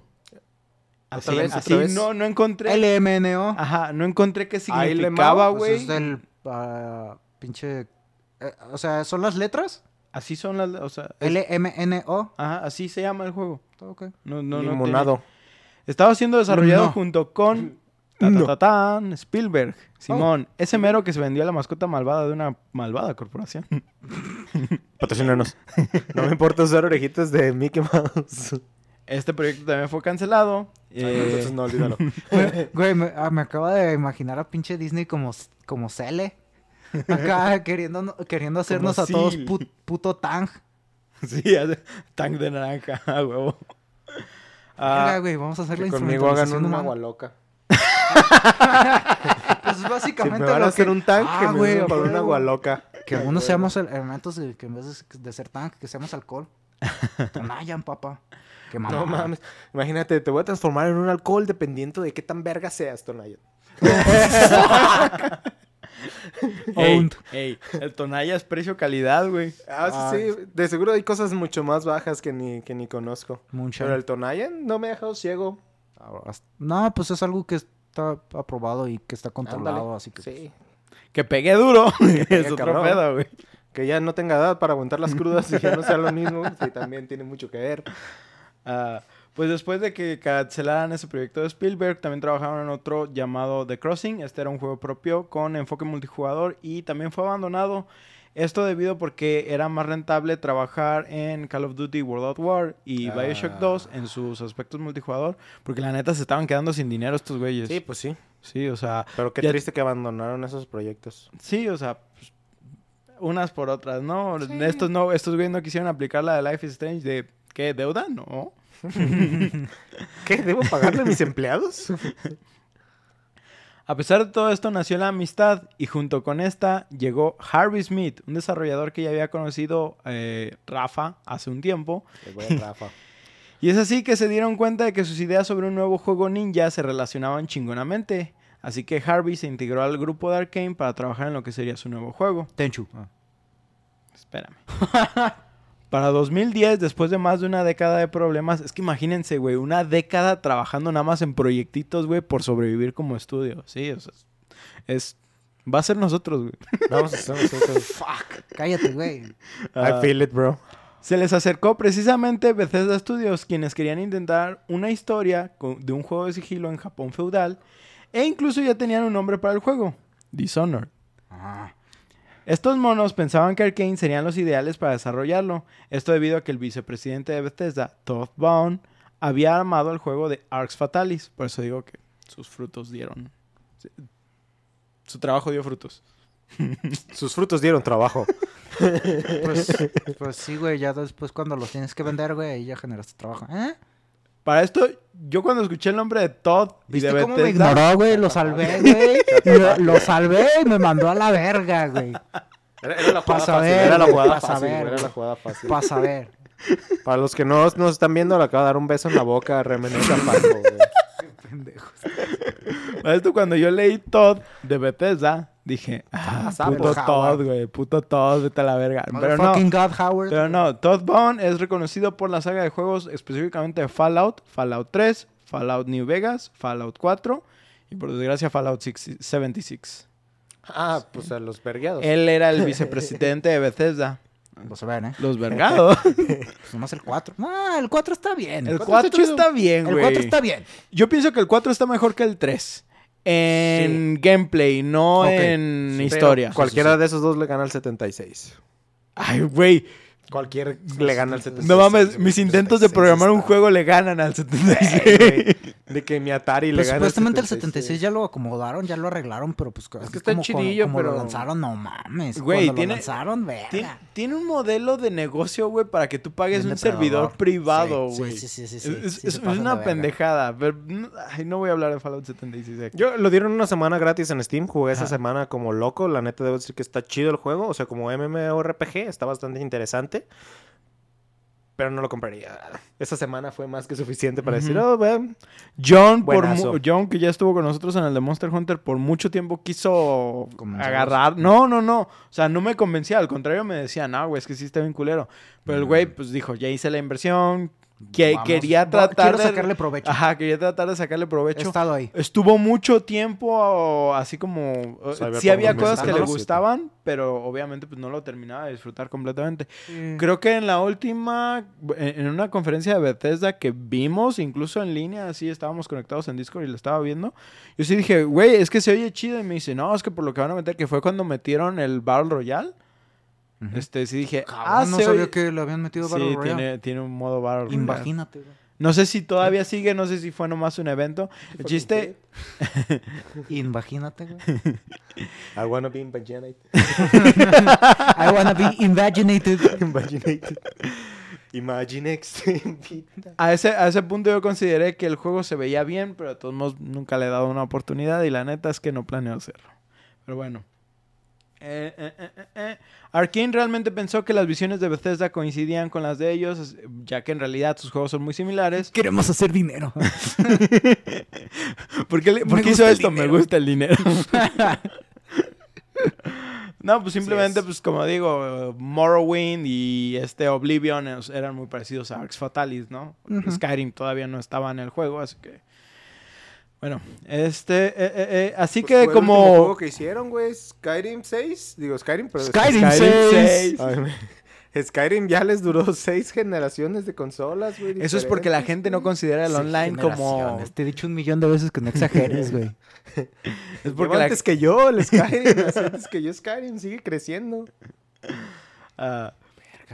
Así, ¿Otra vez, otra así vez? no, no encontré... LMNO. Ajá, no encontré qué significaba, mao, güey. Pues es del ah, pinche... eh, o sea, ¿son las letras? Así son las... O sea, es- LMNO. Ajá, así se llama el juego. Ok. No, no, no tiene- Estaba siendo desarrollado No. junto con ta, ta, ta, tan, Spielberg, Simón, ese mero que se vendió a la mascota malvada de una malvada corporación. Patrocínanos. no me importa usar orejitas de Mickey Mouse. Este proyecto también fue cancelado. eh, Entonces no, olvídalo. Güey, me, ah, me acabo de imaginar a pinche Disney como, como Cele. Acá queriendo, queriendo hacernos a todos puto tang. sí, hace tank de naranja, huevo. Ah, Venga, güey, vamos a hacer la conmigo hagan instrumentalización un humana. agua loca. Pues es Si básicamente me van a lo hacer que- un tank, Ah, que me güey, usen a por un huevo. agua loca. Que algunos seamos el- elementos de, que en vez de, de ser tank, que seamos alcohol. Tonayan, papá. Qué mamá. No mames. Imagínate, te voy a transformar en un alcohol dependiendo de qué tan verga seas, Tonayan. ey, el Tonaya es precio-calidad, güey. Ah, sí, sí. De seguro hay cosas mucho más bajas que ni, que ni conozco. Mucho. Pero el Tonayan no me ha dejado ciego. No, pues es algo que está aprobado y que está controlado, Ándale. así que... Sí. Que pegue duro. pegue es otro pedo, güey. Que ya no tenga edad para aguantar las crudas y ya no sea lo mismo. Sí, también tiene mucho que ver. Ah, pues después de que cancelaran ese proyecto de Spielberg, también trabajaron en otro llamado The Crossing. Este era un juego propio con enfoque multijugador y también fue abandonado. Esto debido porque era más rentable trabajar en Call of Duty World at War y Ah. Bioshock 2 en sus aspectos multijugador, porque la neta se estaban quedando sin dinero estos güeyes. Sí, pues sí. Sí, o sea, Pero qué Ya- triste que abandonaron esos proyectos. sí, o sea, pues, unas por otras, ¿no? Sí. Estos no, estos güeyes no quisieron aplicar la de Life is Strange de ¿qué? ¿Deuda? No. ¿Qué? ¿Debo pagarle a mis empleados? A pesar de todo esto nació la amistad y junto con esta llegó Harvey Smith, un desarrollador que ya había conocido eh, Rafa hace un tiempo. A Rafa. Y es así que se dieron cuenta de que sus ideas sobre un nuevo juego ninja se relacionaban chingonamente. Así que Harvey se integró al grupo de Arkane para trabajar en lo que sería su nuevo juego. Tenchu. Espérame. Para 2010, después de más de una década de problemas, es que imagínense, güey, una década trabajando nada más en proyectitos, güey, por sobrevivir como estudio. Sí, o sea, es... Va a ser nosotros, güey. Vamos a hacer nosotros. Fuck. Cállate, güey. Ah, I feel it, bro. Se les acercó precisamente Bethesda Studios, quienes querían intentar una historia de un juego de sigilo en Japón feudal, e incluso ya tenían un nombre para el juego, Dishonored. Ah. Estos monos pensaban que Arkane serían los ideales para desarrollarlo, esto debido a que el vicepresidente de Bethesda, Todd Vaughn, había armado el juego de Arx Fatalis, por eso digo que sus frutos dieron. Su trabajo dio frutos. Sus frutos dieron trabajo. Pues, pues sí, güey, ya después cuando los tienes que vender, güey, ahí ya generaste trabajo. ¿Eh? Para esto, yo cuando escuché el nombre de Todd y de ¿Viste cómo me ignoró, güey? Lo salvé, güey. Lo, lo salvé y me mandó a la verga, güey. Era, era la jugada Pasa fácil. ver, era la jugada pasa a fácil. ver, Era la jugada fácil. Para saber. Para los que no nos están viendo, le acaba de dar un beso en la boca a Paco, güey. Para esto cuando yo leí Todd de Bethesda, dije, ah, puto. Todd, güey, puto Todd, vete a la verga. Pero no, Motherfucking God Howard. pero no, Todd Bone es reconocido por la saga de juegos específicamente de Fallout, Fallout 3, Fallout New Vegas, Fallout 4 y por desgracia Fallout 6- 76. Ah, pues a los vergueados. Él era el vicepresidente de Bethesda. Lo se ven, ¿eh? Los vergados. Pues nomás el 4. No, el 4 está bien. El cuatro 4 está está bien, El güey. 4 está bien. Yo pienso que el 4 está mejor que el 3. En gameplay, no Ok. en Pero historia. Cualquiera de esos dos le gana al 76. Ay, güey. Cualquier le gana al 76. No mames, mis intentos de programar un juego le ganan al 76. Güey, De que mi Atari le Pues gana supuestamente el al 76 ya lo acomodaron, ya lo arreglaron, pero pues que está como, chidillo, como, pero- lo lanzaron, no mames. Güey, Cuando tiene- lo lanzaron, verga. Tien- Tiene un modelo de negocio, güey, para que tú pagues Bien un depredador. servidor privado, Sí, güey. sí, sí, sí, sí, Es, sí, es- es una pendejada. pero ay, no voy a hablar de Fallout 76 aquí. Yo lo dieron una semana gratis en Steam, jugué esa semana como loco, la neta debo decir que está chido el juego, o sea, como MMORPG, está bastante interesante. Pero no lo compraría. Esa semana fue más que suficiente para decir, oh. John, Buenazo. John, que ya estuvo con nosotros en el de Monster Hunter, por mucho tiempo quiso agarrar. No, no, no. O sea, no me convencía. Al contrario, me decía, no, güey, es que sí está bien culero. Pero el güey, pues dijo, ya hice la inversión. Que Vamos, quería tratar quiero de. sacarle provecho. Ajá, quería tratar de sacarle He provecho. estado ahí. Estuvo mucho tiempo así como... Cyberpunk sí había cosas que le 2077. gustaban, pero obviamente pues no lo terminaba de disfrutar completamente. Creo que en la última, en en una conferencia de Bethesda que vimos, incluso en línea, así estábamos conectados en Discord y lo estaba viendo, yo sí dije, güey, es que se oye chido. Y me dice, no, es que por lo que van a meter, que fue cuando metieron el Battle Royale. Este, sí dije, Cabrón, ah, no sabía oye- que le habían metido Sí, Battle Royale. tiene, tiene un modo Battle Royale. Imagínate, güey. No sé si todavía sigue, no sé si fue nomás un evento. El chiste, Imagínate, güey. I wanna be invaginated. I wanna be invaginated. invaginated. Imaginex. a ese, a ese punto yo consideré que el juego se veía bien, pero de todos modos nunca le he dado una oportunidad y la neta es que no planeo hacerlo. Pero bueno. Eh, eh, eh, eh, eh. Arkane realmente pensó que las visiones de Bethesda coincidían con las de ellos, ya que en realidad sus juegos son muy similares. Queremos hacer dinero. ¿Por qué, le- por Me qué gusta hizo esto? Me gusta el dinero. no, pues simplemente, pues como digo, Morrowind y este Oblivion eran muy parecidos a Arx Fatalis, ¿no? Skyrim todavía no estaba en el juego, así que... Bueno, este... eh, eh, eh, así Pues que fue el como... juego que hicieron, güey, Skyrim 6. Digo, Skyrim, pero... Skyrim Skyrim 6. 6. Ay, me- Skyrim ya les duró seis generaciones de consolas, güey. Eso es porque la gente no considera el online como... Te he dicho un millón de veces que no exageres, güey. Es porque la- antes que yo, el Skyrim. así antes que yo, Skyrim sigue creciendo. Ah,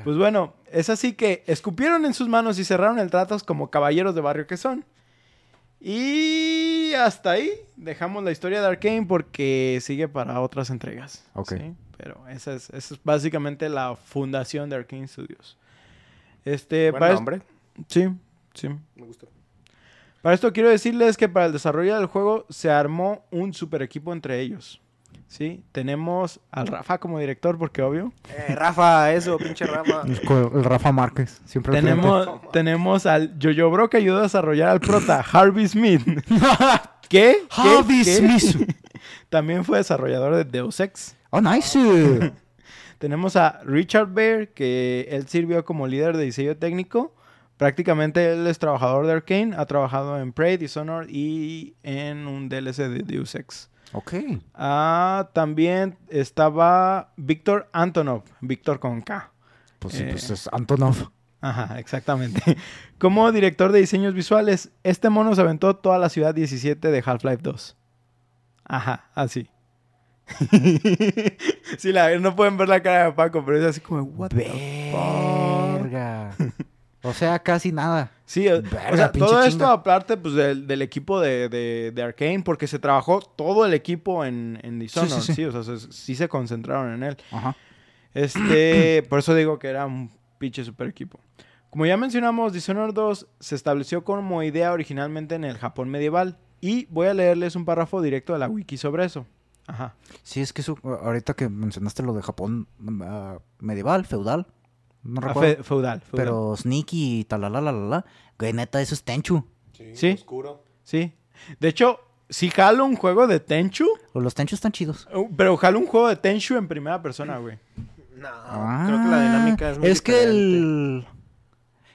pues bueno, es así que escupieron en sus manos y cerraron el trato como caballeros de barrio que son. Y hasta ahí dejamos la historia de Arkane porque sigue para otras entregas. Ok. ¿sí? Pero esa es, esa es básicamente la fundación de Arkane Studios. Este, Buen para es- nombre. sí, sí. Me gustó. Para esto quiero decirles que para el desarrollo del juego se armó un super equipo entre ellos. ¿Sí? Tenemos al Rafa como director, porque obvio. Eh, Rafa, eso, pinche Rafa. El, Rafa Márquez. Siempre frente. Tenemos, tenemos al Jojo Bro que ayudó a desarrollar al prota, Harvey Smith. ¿Qué? Harvey ¿Qué? Smith. También fue desarrollador de Deus Ex. Oh, nice. Tenemos a Richard Bear, que él sirvió como líder de diseño técnico. Prácticamente él es trabajador de Arkane, ha trabajado en Prey, Dishonored y en un DLC de Deus Ex. Ok. Ah, también estaba Víctor Antonov, Víctor con K. Pues sí, Eh. pues es Antonov. Ajá, exactamente. Como director de diseños visuales, este mono se aventó toda la ciudad 17 de Half-Life 2. Ajá, así. sí, la, no pueden ver la cara de Paco, pero es así como, what the fuck? O sea, casi nada. Sí, o- Verga, o sea, pinche todo esto chinga. aparte pues, del, del equipo de, de, de Arkane, porque se trabajó todo el equipo en, en Dishonored, sí, sí, sí. o sea, se- sí se concentraron en él. Ajá. Este, por eso digo que era un pinche super equipo. Como ya mencionamos, Dishonored 2 se estableció como idea originalmente en el Japón medieval. Y voy a leerles un párrafo directo de la wiki sobre eso. Ajá. Sí, es que eso, ahorita que mencionaste lo de Japón ah, medieval, feudal, no Ah, recuerdo. fe- feudal, feudal. Pero Sneaky y güey, neta, eso es Tenchu. Sí. Oscuro. Sí. De hecho, si jalo un juego de Tenchu, O Los Tenchus están chidos. uh, pero jalo un juego de Tenchu en primera persona, güey. No, Ah, creo que la dinámica es muy Es que diferente. el...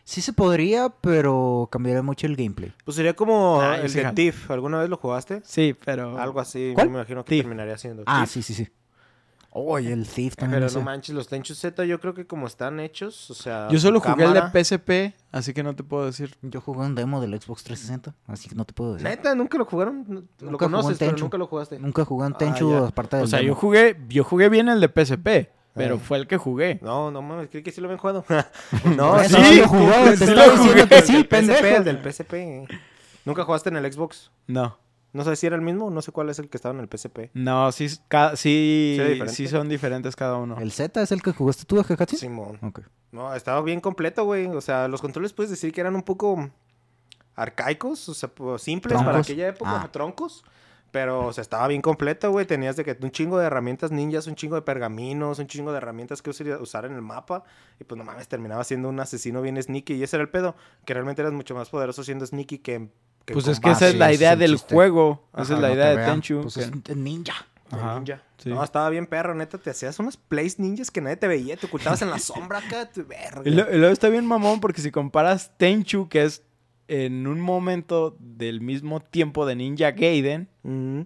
Sí se podría, pero cambiaría mucho el gameplay. Pues sería como Ah, el de. Thief. ¿Alguna vez lo jugaste? Sí, pero... Algo así, ¿Cuál? me imagino que Thief. terminaría siendo. Ah, Thief. sí, sí, sí. Oye, el Thief también. Pero no manches, los Tenchu Z yo creo que como están hechos, o sea... Yo solo jugué el de PSP, así que no te puedo decir. Yo jugué un demo del Xbox 360, así que no te puedo decir. Neta, nunca lo jugaron. Lo Nunca jugué conoces, pero Tenchu. nunca lo jugaste. Nunca jugué un Ah, Tenchu ya. aparte del O sea, yo jugué, yo jugué bien el de PSP, pero Eh. fue el que jugué. No, no mames, creí que sí lo habían jugado. No, no, sí, no lo jugó, te sí estaba lo diciendo jugué. que el sí, del PSP, pendejo. el del PSP. ¿Nunca jugaste en el Xbox? No. No sé si era el mismo, no sé cuál es el que estaba en el PSP. No, sí, ca- sí, ¿Sí son diferentes cada uno. ¿El Z es el que jugaste tú, Jacatsi? Simón. No, estaba bien completo, güey. O sea, los controles puedes decir que eran un poco arcaicos, o sea, simples para aquella época, Ah. troncos. Pero, o sea, estaba bien completo, güey. Tenías de que un chingo de herramientas ninjas, un chingo de pergaminos, un chingo de herramientas que usar- usar en el mapa. Y pues no mames, terminaba siendo un asesino bien sneaky. Y ese era el pedo, que realmente eras mucho más poderoso siendo sneaky que... que Pues es que esa es la idea del chiste. juego. Esa Ajá, es la no idea de vean, Tenchu. Pues es ninja. Ajá, ninja. sí. No, estaba bien perro, neta. Te hacías unos plays ninjas que nadie te veía. Te ocultabas en la sombra acá. tu verga. Y lo- y luego está bien mamón porque si comparas Tenchu, que es en un momento del mismo tiempo de Ninja Gaiden.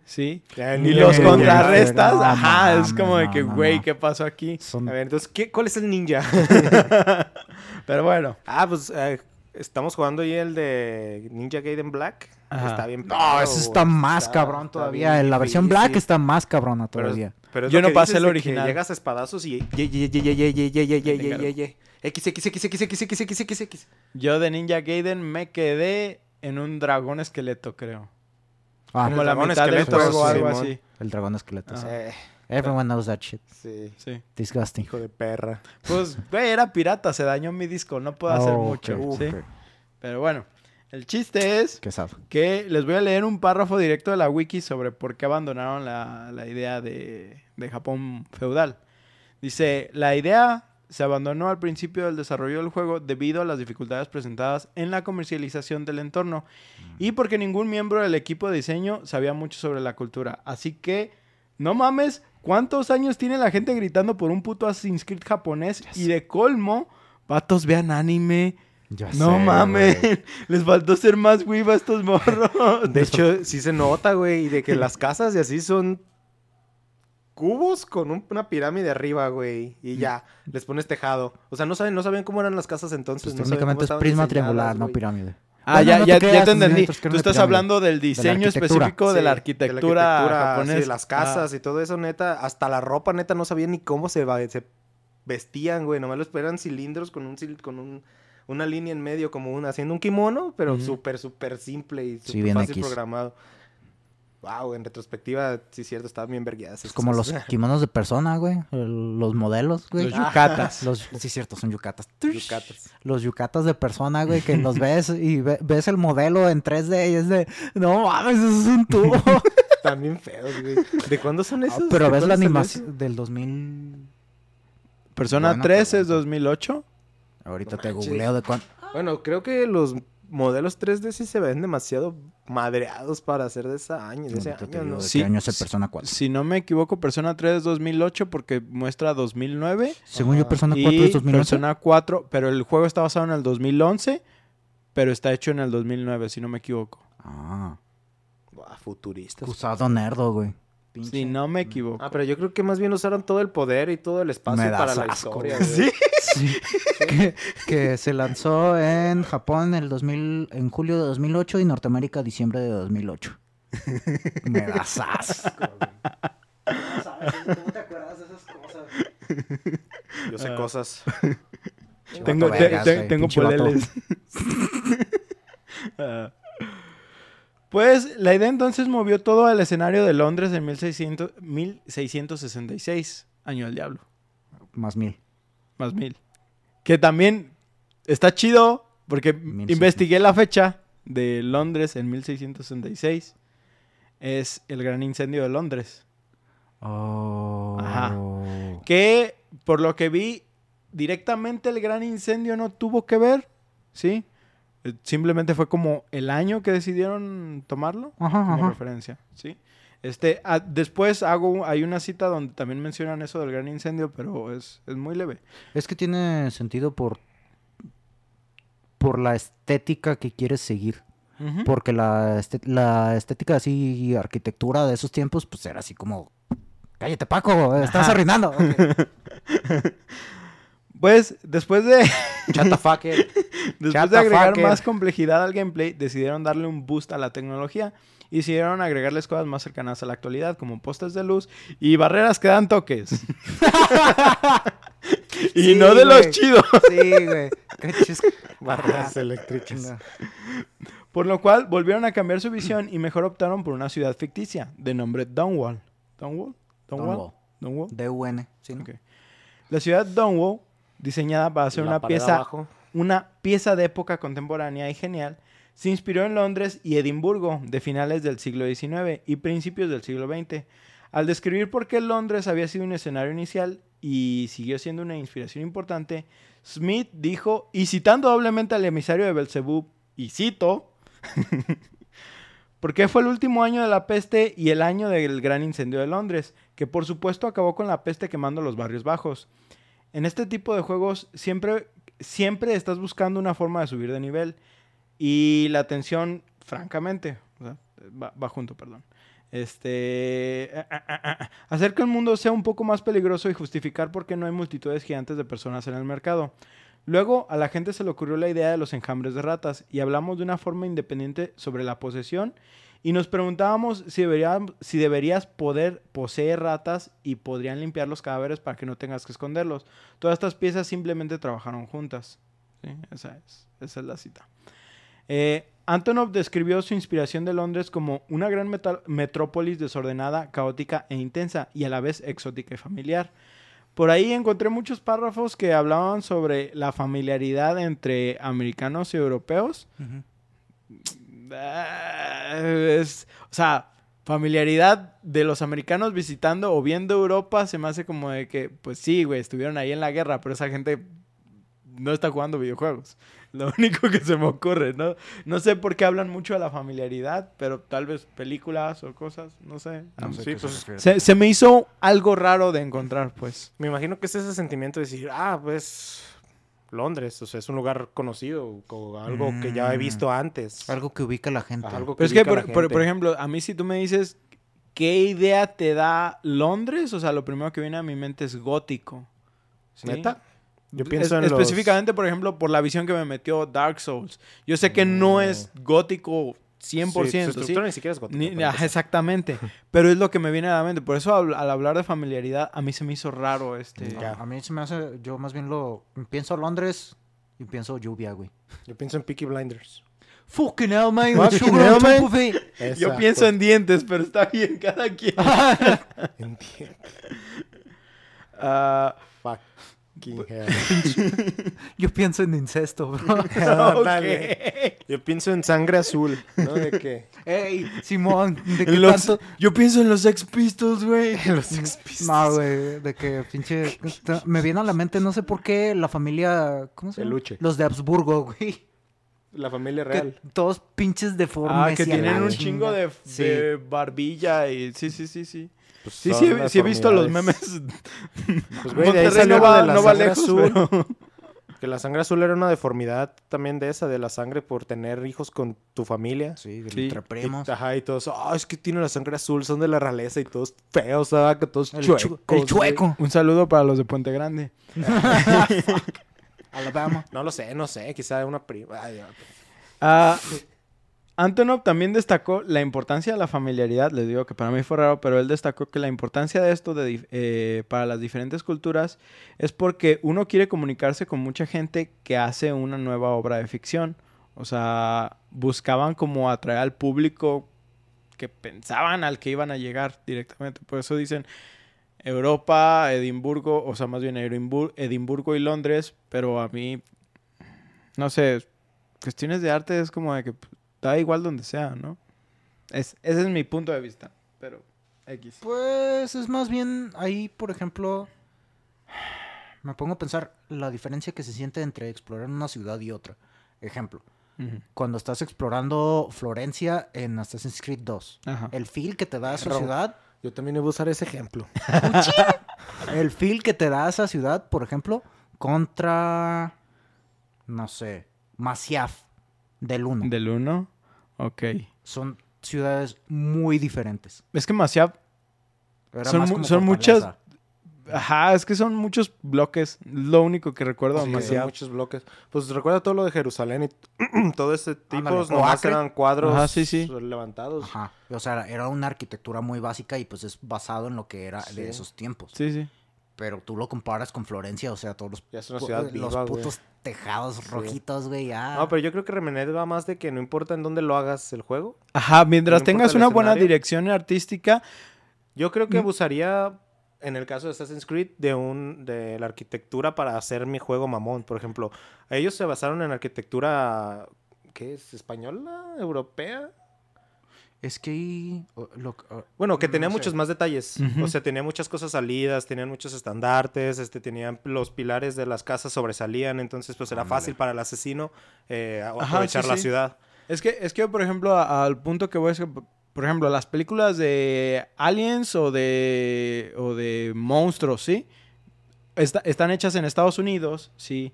¿sí? Y los contrarrestas, No ajá, es como de que, no, güey, no. ¿qué pasó aquí? Son- A ver, entonces, ¿qué, ¿cuál es el ninja? Pero bueno, ah, pues eh, Estamos jugando ahí el de Ninja Gaiden Black. Está bien. No, oh, eso está más cabrón todavía. Bien, la versión Black está más cabrona todavía. Yo no pasé el original. Llegas a espadazos y. X, X, X, X, X, X, X, X, X. Yo de Ninja Gaiden me quedé en un dragón esqueleto, creo. Ah, Como el la mitad del juego, algo así. El dragón esqueleto. Ah. Eh. Everyone knows that shit. sí. Sí. Disgusting. Hijo de perra. Pues, güey, era pirata, se dañó mi disco, no puedo hacer Oh, mucho, ¿sí? Pero bueno, el chiste es que les voy a leer un párrafo directo de la wiki sobre por qué abandonaron la, la idea de, de Japón feudal. Dice, la idea se abandonó al principio del desarrollo del juego debido a las dificultades presentadas en la comercialización del entorno y porque ningún miembro del equipo de diseño sabía mucho sobre la cultura. Así que, no mames, ¿cuántos años tiene la gente gritando por un puto Assassin's Creed japonés? Y de colmo, vatos vean anime. Ya No sé, mames, les faltó ser más weeb a estos morros. De hecho, sí se nota, güey, y de que las casas y así son cubos con un- una pirámide arriba, güey, y ya, les pones tejado. O sea, no saben, no sabían cómo eran las casas entonces. Pues no técnicamente es prisma triangular, no pirámide. Ah, ya, no te ya, creas, ya te entendí. Tú eran estás pirámide. hablando del diseño específico de la Sí, arquitectura, sí, japonesa. de las casas y todo eso, neta. Hasta la ropa, neta, no sabían ni cómo se, va- se vestían, güey. Nomás lo esperan cilindros con un cil- con un, una línea en medio, como un, haciendo un kimono, pero Ujú. súper, súper simple y súper bien fácil X. programado. Wow, en retrospectiva, sí es cierto, estaban bien vergueadas. Es esas como los kimonos de persona, güey. Los modelos, güey. Los yucatas. Los, sí, cierto, son yucatas. Yucatas. Los yucatas de persona, güey, que los ves y ve- ves el modelo en 3D y es de, no mames, eso es un tubo. Están bien feos, güey. ¿De cuándo son Ah, esos? pero ¿De ves la cuándo animación del 2000. Persona Buena 3 es pregunta. 2008. Ahorita No te manches. googleo de cuánto. eso? Bueno, creo que los modelos 3D sí se ven demasiado madreados para ser de, esa año, de ese año, digo ¿no? de Sí, qué año es el. Persona 4. Si no me equivoco, Persona 3 es 2008 porque muestra 2009. Según yo, Ajá. Persona y 4 es 2011. Persona 4, pero el juego está basado en el 2011, pero está hecho en el 2009, si no me equivoco. Ah, Buah, futuristas. usado nerdo, güey. Pinche- Si no me equivoco. Ah, pero yo creo que más bien usaron todo el poder y todo el espacio Me das para la asco, historia. Sí. que, que se lanzó en Japón en el 2000, en julio de 2008 y Norteamérica diciembre de 2008. Me das asco, güey. ¿Cómo te acuerdas de esas cosas? Yo sé Ah. cosas. Tengo, te- vergas, te- tengo poleles. Ah. Pues la idea entonces movió todo al escenario de Londres en 1600, 1666, año del diablo, Más mil. más mil. Que también está chido porque 1600. investigué la fecha de Londres en 1666. Es el gran incendio de Londres. Oh. Ajá. Que por lo que vi, directamente el gran incendio no tuvo que ver, ¿sí? Eh, Simplemente fue como el año que decidieron tomarlo Ajá, como ajá. referencia, ¿sí? Este, después hago, hay una cita donde también mencionan eso del gran incendio, pero es, es muy leve. Es que tiene sentido por por la estética que quieres seguir. Porque la, este- la estética así, arquitectura de esos tiempos, pues era así como... Cállate, Paco, estás Ajá. arruinando. Pues después de, después de agregar fucker. más complejidad al gameplay, decidieron darle un boost a la tecnología y decidieron agregarles cosas más cercanas a la actualidad, como postes de luz y barreras que dan toques. y Sí, no de los güey. chidos. Sí, güey. Ah, eléctricas. Por lo cual volvieron a cambiar su visión y mejor optaron por una ciudad ficticia de nombre Dunwall. ¿Dunwall? Dunwall. ¿Dunwall? D-U-N. ¿sí, no? La ciudad Dunwall, diseñada para La una pieza, abajo. una pieza de época contemporánea y genial, se inspiró en Londres y Edimburgo de finales del siglo XIX y principios del siglo XX. Al describir por qué Londres había sido un escenario inicial y siguió siendo una inspiración importante, Smith dijo, y citando doblemente al emisario de Belzebub, y cito, porque fue el último año de la peste y el año del gran incendio de Londres, que por supuesto acabó con la peste quemando los barrios bajos. En este tipo de juegos siempre, siempre estás buscando una forma de subir de nivel y la tensión, francamente, va, junto, perdón. Este, ah, ah, ah, hacer que el mundo sea un poco más peligroso y justificar por qué no hay multitudes gigantes de personas en el mercado. Luego a la gente se le ocurrió la idea de los enjambres de ratas y hablamos de una forma independiente sobre la posesión y nos preguntábamos si, debería- si deberías poder poseer ratas y podrían limpiar los cadáveres para que no tengas que esconderlos. Todas estas piezas simplemente trabajaron juntas. Esa, es, esa es la cita. Eh, Antonov describió su inspiración de Londres como una gran metrópolis desordenada, caótica e intensa y a la vez exótica y familiar. Por ahí encontré muchos párrafos que hablaban sobre la familiaridad entre americanos y europeos. Ah, es- o sea, familiaridad de los americanos visitando o viendo Europa se me hace como de que, pues sí, güey, estuvieron ahí en la guerra, pero esa gente no está jugando videojuegos. Lo único que se me ocurre, ¿no? No sé por qué hablan mucho de la familiaridad, pero tal vez películas o cosas, no sé. No sé Sí, pues. Se, se me hizo algo raro de encontrar, pues. Me imagino que es ese sentimiento de decir, ah, pues Londres, o sea, es un lugar conocido, o algo que ya he Mm. visto antes. Algo que ubica a la gente. Algo Pero es que, por, por- gente. por ejemplo, a mí si tú me dices, ¿qué idea te da Londres? O sea, lo primero que viene a mi mente es gótico. ¿sí? ¿Neta? Yo Es- pienso en los- Específicamente, por ejemplo, por la visión que me metió Dark Souls. Yo sé que no Mm. es gótico 100%, Sí, su ¿sí? ni siquiera es gótica. Ni- exactamente. Pero es lo que me viene a la mente. Por eso al, al hablar de familiaridad, a mí se me hizo raro este... A mí se me hace, yo más bien lo pienso Londres y pienso lluvia, güey. Yo pienso en Peaky Blinders. Fucking hell, man. Fucking hell, man. Yo pienso en dientes, pero está bien, cada quien. Entiendo. Ah, Fucking hell. Yo pienso en incesto, bro. Ok. Yo pienso en sangre azul, ¿no? De que Ey, Simón, ¿de qué En los- tanto? Yo pienso en los Sex Pistols, güey. los Sex Pistols. No, güey, de que pinche... Me viene a la mente, no sé por qué, la familia... ¿Cómo se llama? Peluche. Los de Habsburgo, güey. La familia Que real. todos pinches deformes. Ah, que tienen un chingo de, Sí. de barbilla y... Sí, sí, sí, sí. Pues Sí, sí, he- sí he visto los memes. Pues, güey, de ahí salió no va, de la no sangre lejos, azul. pero... Que la sangre azul era una deformidad también de esa, de la sangre por tener hijos con tu familia. Sí, Sí. entre primos. Y, ajá, y todos, ah, es que tiene la sangre azul, son de la realeza y todos feos, ¿sabes? Que todos El, chuecos. chu- el güey. chueco. Un saludo para los de Puente Grande. Alabama. No lo sé, no sé, quizá una prima. Ay. Ah, Antonov también destacó la importancia de la familiaridad. Les digo que para mí fue raro, pero él destacó que la importancia de esto de eh, para las diferentes culturas es porque uno quiere comunicarse con mucha gente que hace una nueva obra de ficción. O sea, buscaban como atraer al público que pensaban al que iban a llegar directamente. Por eso dicen Europa, Edimburgo, o sea, más bien Edimburgo, Edimburgo y Londres, pero a mí, no sé, cuestiones de arte es como de que pues, da igual donde sea, ¿no? Es, ese es mi punto de vista, pero X. Pues es más bien ahí, por ejemplo, me pongo a pensar la diferencia que se siente entre explorar una ciudad y otra. Ejemplo, cuando estás explorando Florencia en Assassin's Creed 2, Ajá. el feel que te da esa ciudad, Yo también iba a usar ese ejemplo. el feel que te da esa ciudad, por ejemplo, contra, no sé, Masyaf del 1. Del 1, ok. Son ciudades muy diferentes. Es que Masiab, Era Son más mu- como son muchas- ajá, es que son muchos bloques, lo único que recuerdo de Sí, muchos bloques. Pues recuerda todo lo de Jerusalén y todo ese tipo. Nomás eran cuadros Ajá, sí, sí. levantados. Ajá. O sea, era una arquitectura muy básica y pues es basado en lo que era Sí. de esos tiempos. Sí, sí. Pero tú lo comparas con Florencia, o sea, todos los, Ya es una pu- ciudad los viva, güey. putos tejados rojitos, güey, ya. No, pero yo creo que Remenet va más de que no importa en dónde lo hagas el juego. Ajá, mientras No tengas una buena dirección artística, Yo creo Mm. que abusaría, en el caso de Assassin's Creed, de un de la arquitectura para hacer mi juego mamón. Por ejemplo, ellos se basaron en arquitectura, ¿qué es? ¿Española? ¿Europea? Es que ahí, Bueno, que no tenía sé. muchos más detalles. O sea, tenía muchas cosas salidas, tenían muchos estandartes, este, tenían los pilares de las casas sobresalían, entonces pues era fácil para el asesino eh, a- Ajá, aprovechar sí, la sí. ciudad. Es que, es que por ejemplo, a- al punto que voy es que, por ejemplo, las películas de aliens o de, o de monstruos, ¿sí? Están hechas en Estados Unidos, ¿sí?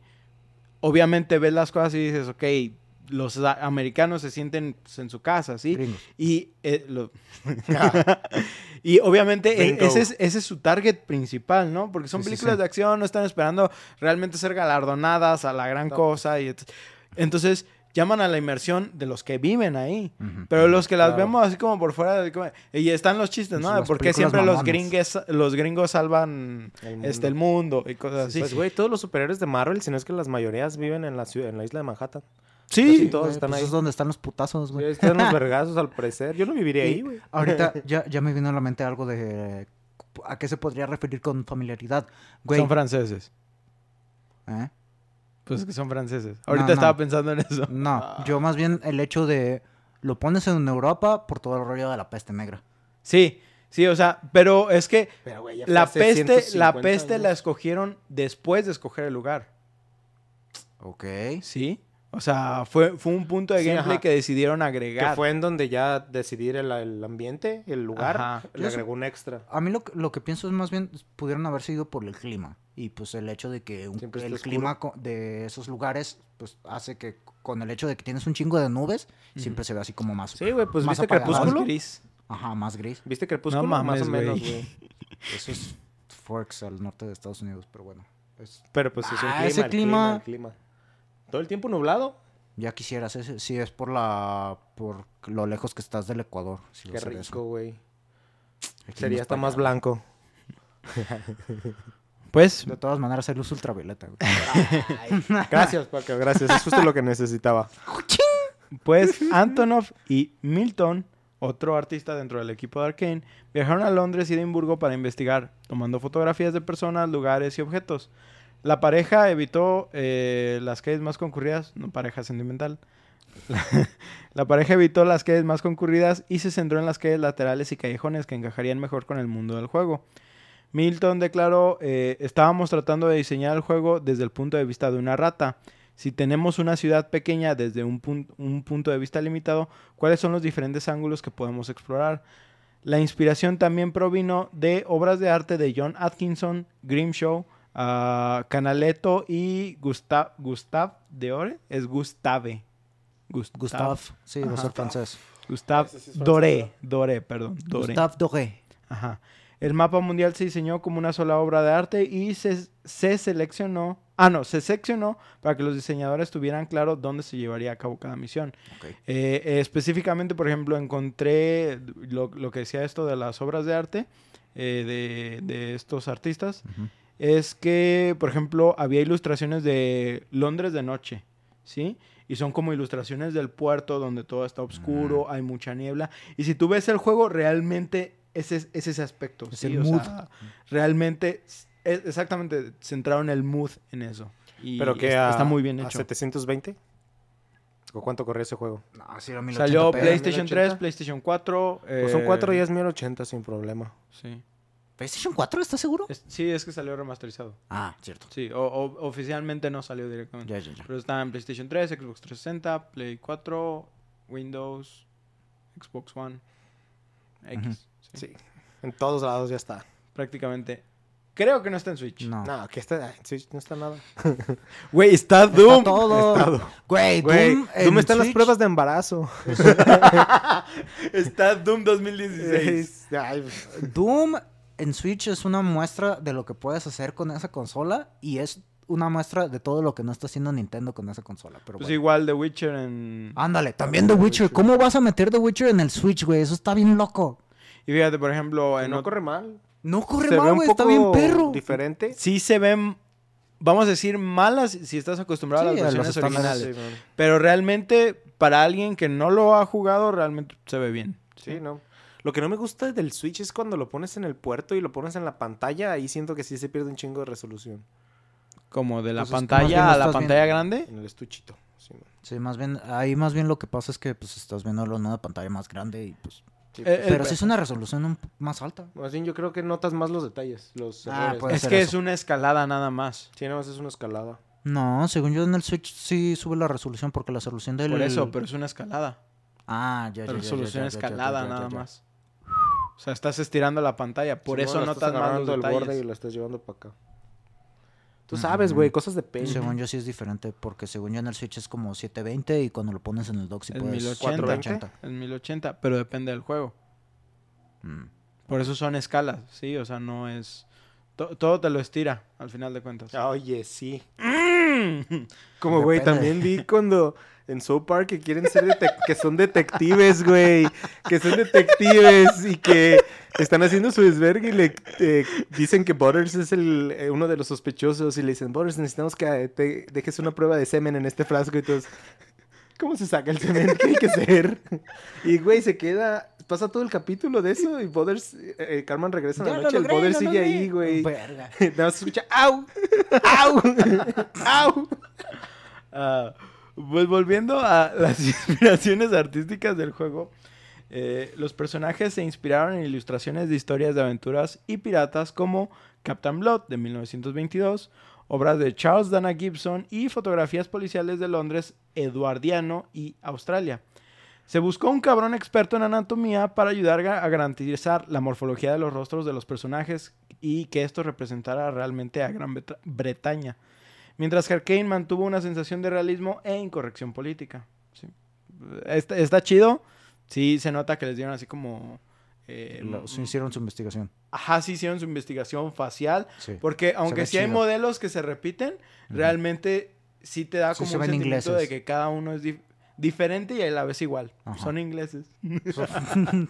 Obviamente ves las cosas y dices, ok, los americanos se sienten pues, en su casa, ¿sí? gringos. Y, eh, lo- y obviamente e- ese es, ese es su target principal, ¿no? Porque son Sí, películas sí. de acción, no están esperando realmente ser galardonadas a la gran No. cosa. Y entonces llaman a la inmersión de los que viven ahí. Pero los que las Claro. vemos así como por fuera, de como- y están los chistes, ¿no? Son De las por qué películas siempre los gringues, los gringos salvan El este, el mundo y cosas así. Pues, güey, todos los superhéroes de Marvel, si no es que las mayorías viven en la ciudad, en la isla de Manhattan. Sí, casi todos Güey, están pues ahí. es donde están los putazos, güey. Están los vergazos al parecer. Yo no viviría Y ahí, güey. Ahorita ya, ya me vino a la mente algo de a qué se podría referir con familiaridad. Güey, son franceses. ¿eh? Pues es que son franceses. Ahorita no. estaba pensando en eso. No, yo más bien el hecho de lo pones en Europa por todo el rollo de la peste negra. Sí, sí, o sea, pero es que Pero, güey, la peste, la 150 peste la escogieron después de escoger el lugar. Ok. Sí. O sea, fue, fue un punto de gameplay que decidieron Que agregar. fue en donde ya decidir el, el ambiente, el lugar, Ajá. le Yo agregó un extra. A mí lo, que- lo que pienso es más bien pudieron haber sido por el clima y pues el hecho de que un- el clima de esos lugares pues hace que con el hecho de que tienes un chingo de nubes siempre se ve así como más Sí, güey, pues Más ¿viste apagado. Más Crepúsculo? gris. ajá más gris ¿Viste Crepúsculo? No Más o menos, güey. eso es Forks al norte de Estados Unidos pero bueno es- Pero pues es un Ah, clima, ese el clima- el clima. Todo el tiempo nublado. ya quisieras ese si es por la por lo lejos que estás del Ecuador si Qué rico, güey. Sería hasta más blanco. Pues, de todas maneras hay luz ultravioleta güey. Gracias, Paco, gracias. Es justo lo que necesitaba. pues Antonov y Milton, otro artista dentro del equipo de Arkane, viajaron a Londres y Edimburgo para investigar, tomando fotografías de personas, lugares y objetos. La pareja evitó eh, las calles más concurridas, no pareja sentimental. La pareja evitó las calles más concurridas y se centró en las calles laterales y callejones que encajarían mejor con el mundo del juego. Milton declaró, eh, estábamos tratando de diseñar el juego desde el punto de vista de una rata. Si tenemos una ciudad pequeña desde un, un punto de vista limitado, ¿cuáles son los diferentes ángulos que podemos explorar? La inspiración también provino de obras de arte de John Atkinson, Grimshaw, Canaletto y Gustav, Gustav de Ore. Es Gustave. Gustav. Gustav sí va a ser francés Gustav sí Doré. Doré, perdón. Doré. Gustav Doré Ajá. El mapa mundial se diseñó como una sola obra de arte y se, se seleccionó Ah, no, se seccionó para que los diseñadores tuvieran claro dónde se llevaría a cabo cada misión. Ok. Eh, eh, específicamente, por ejemplo, encontré lo, lo que decía esto de las obras de arte eh, de, de estos artistas. Ujú. Es que, por ejemplo, había ilustraciones de Londres de noche, ¿sí? Y son como ilustraciones del puerto donde todo está oscuro, hay mucha niebla. Y si tú ves el juego, realmente es, es, es ese aspecto. Es ¿sí? el O mood. sea, realmente, es exactamente, centraron el mood en eso. Y Pero que es- a, está muy bien a hecho. 720. ¿O cuánto corría ese juego? No, sí era 1080p. Salió PlayStation PlayStation 3, 1080. PlayStation 4. Pues son eh, 4 y es 1080 sin problema. Sí. ¿PlayStation 4? ¿Estás seguro? Es- sí, es que salió remasterizado. Ah, cierto. Sí, o- o- oficialmente no salió directamente. Ya, ya, ya. Pero está en PlayStation 3, Xbox 360, Play 4, Windows, Xbox One, X. Sí. Sí. En todos lados ya está. Prácticamente. Creo que no está en Switch. No. No, que está. ay, sí, no está nada. Güey, está Está Doom. todo. Güey, Güey, Doom, Doom en está en las Switch- pruebas de embarazo. está Doom 2016. Ay, Doom en Switch es una muestra de lo que puedes hacer con esa consola y es una muestra de todo lo que no está haciendo Nintendo con esa consola. Pero Pues bueno. igual The Witcher en... Ándale, también The Witcher. ¿Cómo vas a meter The Witcher en el Switch, güey? Eso está bien loco. Y fíjate, por ejemplo, en no corre mal. No corre Se ve mal, un güey. poco Está bien perro. diferente. sí se ven, vamos a decir, malas si estás acostumbrado Sí, a las versiones originales. Sí. Pero realmente, para alguien que no lo ha jugado, realmente se ve bien. Sí, no. Lo que no me gusta del Switch es cuando lo pones en el puerto y lo pones en la pantalla, ahí siento que sí se pierde un chingo de resolución. Como de la Pues pantalla a la pantalla viendo. grande. En el estuchito. Sí, más bien, ahí más bien lo que pasa es que pues estás viendo en una pantalla más grande y pues... Sí, Eh, Pero el- sí es una resolución un- más alta. Más bien yo creo que notas más los detalles, los Ah, Es ser que eso. es una escalada nada más. Sí, nada más es una escalada. No, según yo en el Switch sí sube la resolución porque la resolución del... Por eso, pero es una escalada. Ah, ya, ya, La resolución ya, ya, ya, escalada nada más. O sea, estás estirando la pantalla. Por Sí, eso bueno, notas estás más los agarrando el borde y lo estás llevando para acá. Tú sabes, güey, cosas de peña. Según yo sí es diferente, porque según yo en el Switch es como 720 y cuando lo pones en el dock sí Es puedes... 1080. 480. Es 1080, pero depende del juego. Mm. Por eso son escalas, ¿sí? O sea, no es... to- todo te lo estira, al final de cuentas. Oye, sí. Como, güey, también vi cuando en South Park que quieren ser que son detectives, güey. Que son detectives y que están haciendo su desvergue y le eh, dicen que Butters es el, eh, uno de los sospechosos y le dicen, Butters, necesitamos que eh, te dejes una prueba de semen en este frasco y todos... ¿Cómo se saca el semen? ¿Qué hay que hacer? Y, güey, se queda... Pasa todo el capítulo de eso y Butters... eh, eh, Carmen regresa en la noche, el logré, Butters lo sigue logré. ahí, güey. Verga. Nada más escucha ¡au! ¡au! ¡au! Ah, pues volviendo a las inspiraciones artísticas del juego, eh, los personajes se inspiraron en ilustraciones de historias de aventuras y piratas como Captain Blood de 1922, obras de Charles Dana Gibson y fotografías policiales de Londres, Eduardiano y Australia. Se buscó un cabrón experto en anatomía para ayudar a garantizar la morfología de los rostros de los personajes y que esto representara realmente a Gran Breta- Bretaña. Mientras que Arkane mantuvo una sensación de realismo e incorrección política. Sí. Está, está chido. Sí, se nota que les dieron así como... eh, Lo- sí hicieron su investigación. Ajá, sí hicieron su investigación facial. Sí. Porque aunque sí hay modelos que se repiten, realmente sí te da como un sentimiento ingleses. de que cada uno es dif- diferente y a la vez igual. Ajá. Son ingleses.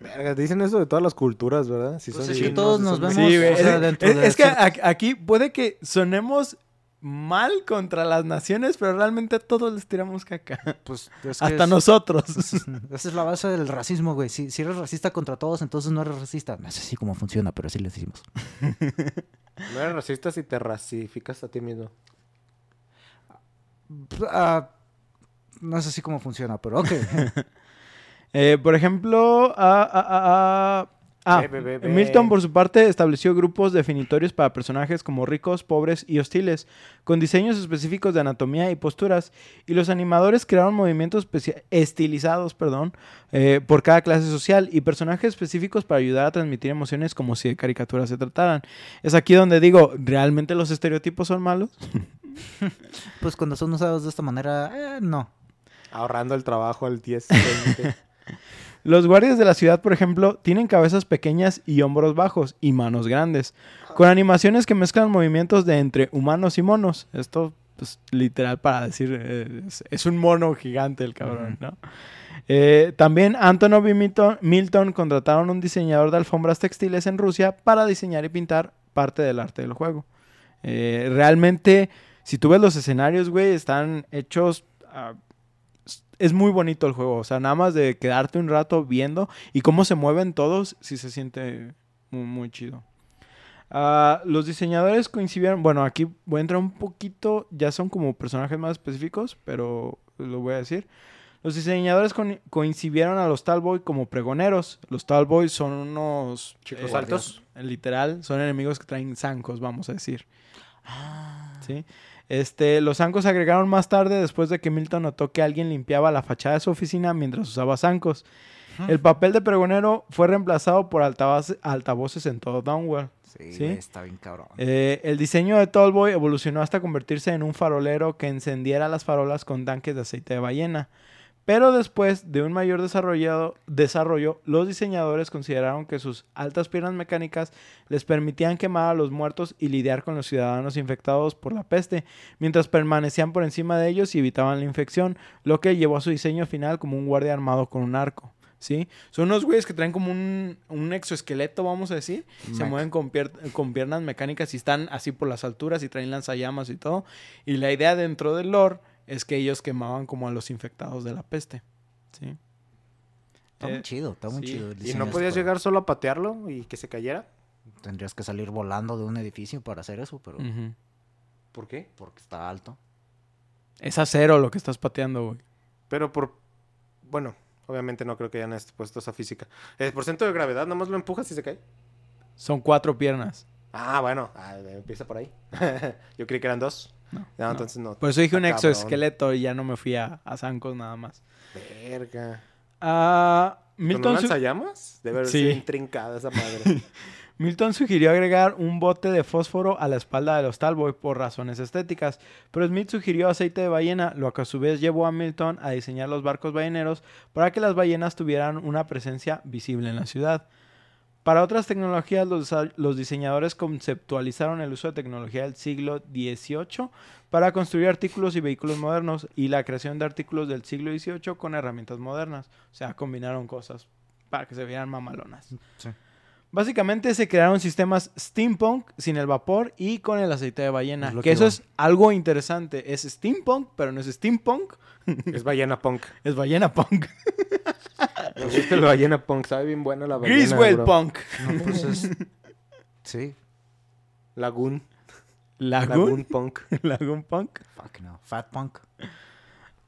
Verga, dicen eso de todas las culturas, ¿verdad? Si Pues son es que todos nos vemos- Sí, güey. o sea, es, dentro es- de es que a- aquí puede que sonemos mal contra las naciones, pero realmente todos les tiramos caca. Pues es que Hasta es- nosotros. Esa es la base del racismo, güey. Si, si eres racista contra todos, entonces no eres racista. No sé si cómo funciona, pero así le decimos. No eres racista si te racificas a ti mismo. Ah, no sé si cómo funciona, pero ok. Eh, por ejemplo, ah, ah, ah, ah, ah. Milton, por su parte, estableció grupos definitorios para personajes como ricos, pobres y hostiles, con diseños específicos de anatomía y posturas, y los animadores crearon movimientos estilizados perdón, eh, por cada clase social y personajes específicos para ayudar a transmitir emociones como si de caricaturas se trataran. Es aquí donde digo, ¿realmente los estereotipos son malos? pues cuando son usados de esta manera, eh, no. Ahorrando el trabajo al 10. 20. Los guardias de la ciudad, por ejemplo, tienen cabezas pequeñas y hombros bajos y manos grandes, con animaciones que mezclan movimientos de entre humanos y monos. Esto, pues, literal para decir, eh, es, es un mono gigante el cabrón, ¿no? Eh, también Antonov y Milton, Milton contrataron un diseñador de alfombras textiles en Rusia para diseñar y pintar parte del arte del juego. Eh, realmente, si tú ves los escenarios, güey, están hechos... es muy bonito el juego. O sea, nada más de quedarte un rato viendo y cómo se mueven todos, sí se siente muy, muy chido. Ah, los diseñadores coincidieron. Bueno, aquí voy a entrar un poquito. Ya son como personajes más específicos, pero lo voy a decir. Los diseñadores coincidieron a los Talboy como pregoneros. Los Talboy son unos Chicos eh, altos. Literal, son enemigos que traen zancos, vamos a decir. ¿Sí? Este, los zancos se agregaron más tarde después de que Milton notó que alguien limpiaba la fachada de su oficina mientras usaba zancos. El papel de pregonero fue reemplazado por altavoces en todo Downwell. Sí, está bien cabrón. Eh, el diseño de Tallboy evolucionó hasta convertirse en un farolero que encendiera las farolas con tanques de aceite de ballena. Pero después de un mayor desarrollado- desarrollo, los diseñadores consideraron que sus altas piernas mecánicas les permitían quemar a los muertos y lidiar con los ciudadanos infectados por la peste, mientras permanecían por encima de ellos y evitaban la infección, lo que llevó a su diseño final como un guardia armado con un arco. ¿Sí? Son unos güeyes que traen como un, un exoesqueleto, vamos a decir. Se mueven con, pier- con piernas mecánicas y están así por las alturas y traen lanzallamas y todo. Y la idea dentro del lore es que ellos quemaban como a los infectados de la peste. ¿Sí? Está Eh, muy chido, está muy sí. chido. el ¿Y no podías llegar solo a patearlo y que se cayera? Tendrías que salir volando de un edificio para hacer eso, pero. ¿Por qué? porque está alto. Es acero lo que estás pateando, güey. Pero por... Bueno, obviamente no creo que hayan puesto esa física. El porcentaje de gravedad, nomás lo empujas y se cae. Son cuatro piernas. Ah, bueno. Ah, empieza por ahí. Yo creí que eran dos. No, No, no. entonces no. Por eso dije un cabrón. exoesqueleto y ya no me fui a, a zancos nada más. Verga. Ah, ¿Con Milton, lanzallamas? Debe haber Sí. sido intrincada esa madre. Milton sugirió agregar un bote de fósforo a la espalda de los Talboy por razones estéticas, pero Smith sugirió aceite de ballena, lo que a su vez llevó a Milton a diseñar los barcos balleneros para que las ballenas tuvieran una presencia visible en la ciudad. Para otras tecnologías, los, los diseñadores conceptualizaron el uso de tecnología del siglo XVIII para construir artículos y vehículos modernos y la creación de artículos del siglo XVIII con herramientas modernas. O sea, combinaron cosas para que se vieran mamalonas. Sí. Básicamente se crearon sistemas steampunk sin el vapor y con el aceite de ballena. Es lo que que eso es algo interesante. Es steampunk, pero no es steampunk, es ballena punk. es ballena punk. Gusta el ballena punk. Sabe bien buena la ballena, Griswell bro. punk. No, pues es... Sí, Lagoon. Lagoon. Lagoon punk. Lagoon punk. fuck no. Fat punk.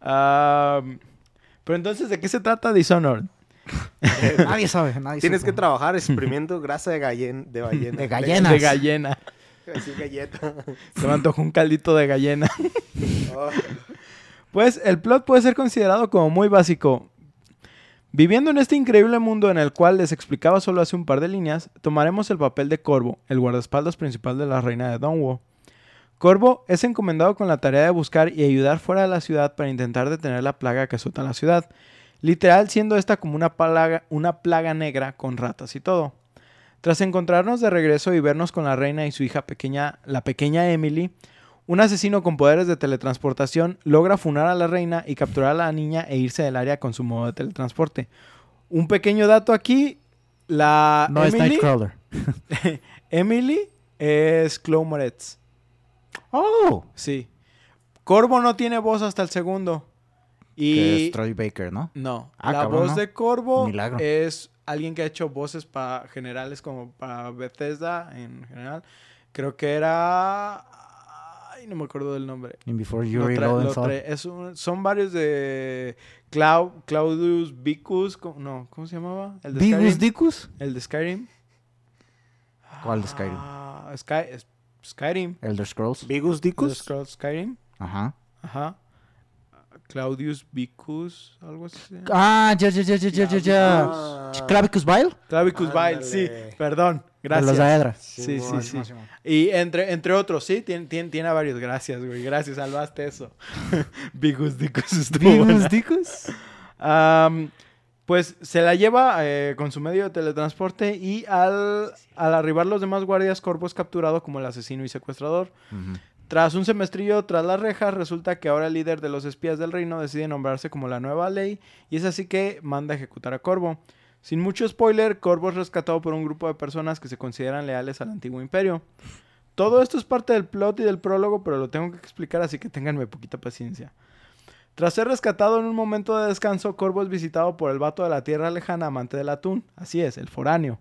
Pero entonces, ¿de qué se trata Dishonored? nadie sabe, nadie Tienes que trabajar exprimiendo grasa de, gallen, de ballena. De gallenas. De gallena. Así galleta. Se me antojó un caldito de gallena. Oh, Pues el plot puede ser considerado como muy básico. Viviendo en este increíble mundo en el cual les explicaba solo hace un par de líneas, tomaremos el papel de Corvo, el guardaespaldas principal de la reina de Donwo. Corvo es encomendado con la tarea de buscar y ayudar fuera de la ciudad para intentar detener la plaga que azota la ciudad, literal siendo esta como una plaga, una plaga negra con ratas y todo. Tras encontrarnos de regreso y vernos con la reina y su hija pequeña, la pequeña Emily, un asesino con poderes de teletransportación logra funar a la reina y capturar a la niña e irse del área con su modo de teletransporte. Un pequeño dato aquí, la No es Emily, Nightcrawler. Emily es Chloe Moretz. Oh. Sí. Corvo no tiene voz hasta el segundo. Que Y es Troy Baker, ¿no? no, Ah, la cabrón, voz ¿no? de Corvo Milagro. es alguien que ha hecho voces para generales como para Bethesda en general. Creo que era ay, no me acuerdo del nombre. In Before es un- son varios de Clau- Claudius Vicus, ¿cómo- no, ¿cómo se llamaba? El de Vigus Skyrim. Dicus. El de Skyrim. ¿Cuál de Skyrim? Ah, Sky- es- Skyrim. Elder Scrolls. Elder Dicus. Scrolls Skyrim. Ajá. Ajá. Claudius Vicus, algo así. Ah, ya, ya, ya, ya, ya, ya, ya. Ah. Clavicus Vile. Clavicus Vile, sí. Perdón. De los Gracias. Daedra. Sí, sí, Simón, sí. Y entre, entre otros, sí, tiene, tiene, tiene a varios. Gracias, güey. Gracias, salvaste eso. Vicus Dicus estuvo buena. Dicus. Pues se la lleva eh, con su medio de teletransporte y al, al arribar los demás guardias, Corvo es capturado como el asesino y secuestrador. Ujú. Tras un semestrillo tras las rejas, resulta que ahora el líder de los espías del reino decide nombrarse como la nueva ley y es así que manda a ejecutar a Corvo. Sin mucho spoiler, Corvo es rescatado por un grupo de personas que se consideran leales al antiguo imperio. Todo esto es parte del plot y del prólogo, pero lo tengo que explicar, así que ténganme poquita paciencia. Tras ser rescatado en un momento de descanso, Corvo es visitado por el vato de la tierra lejana, amante del atún. Así es, el foráneo.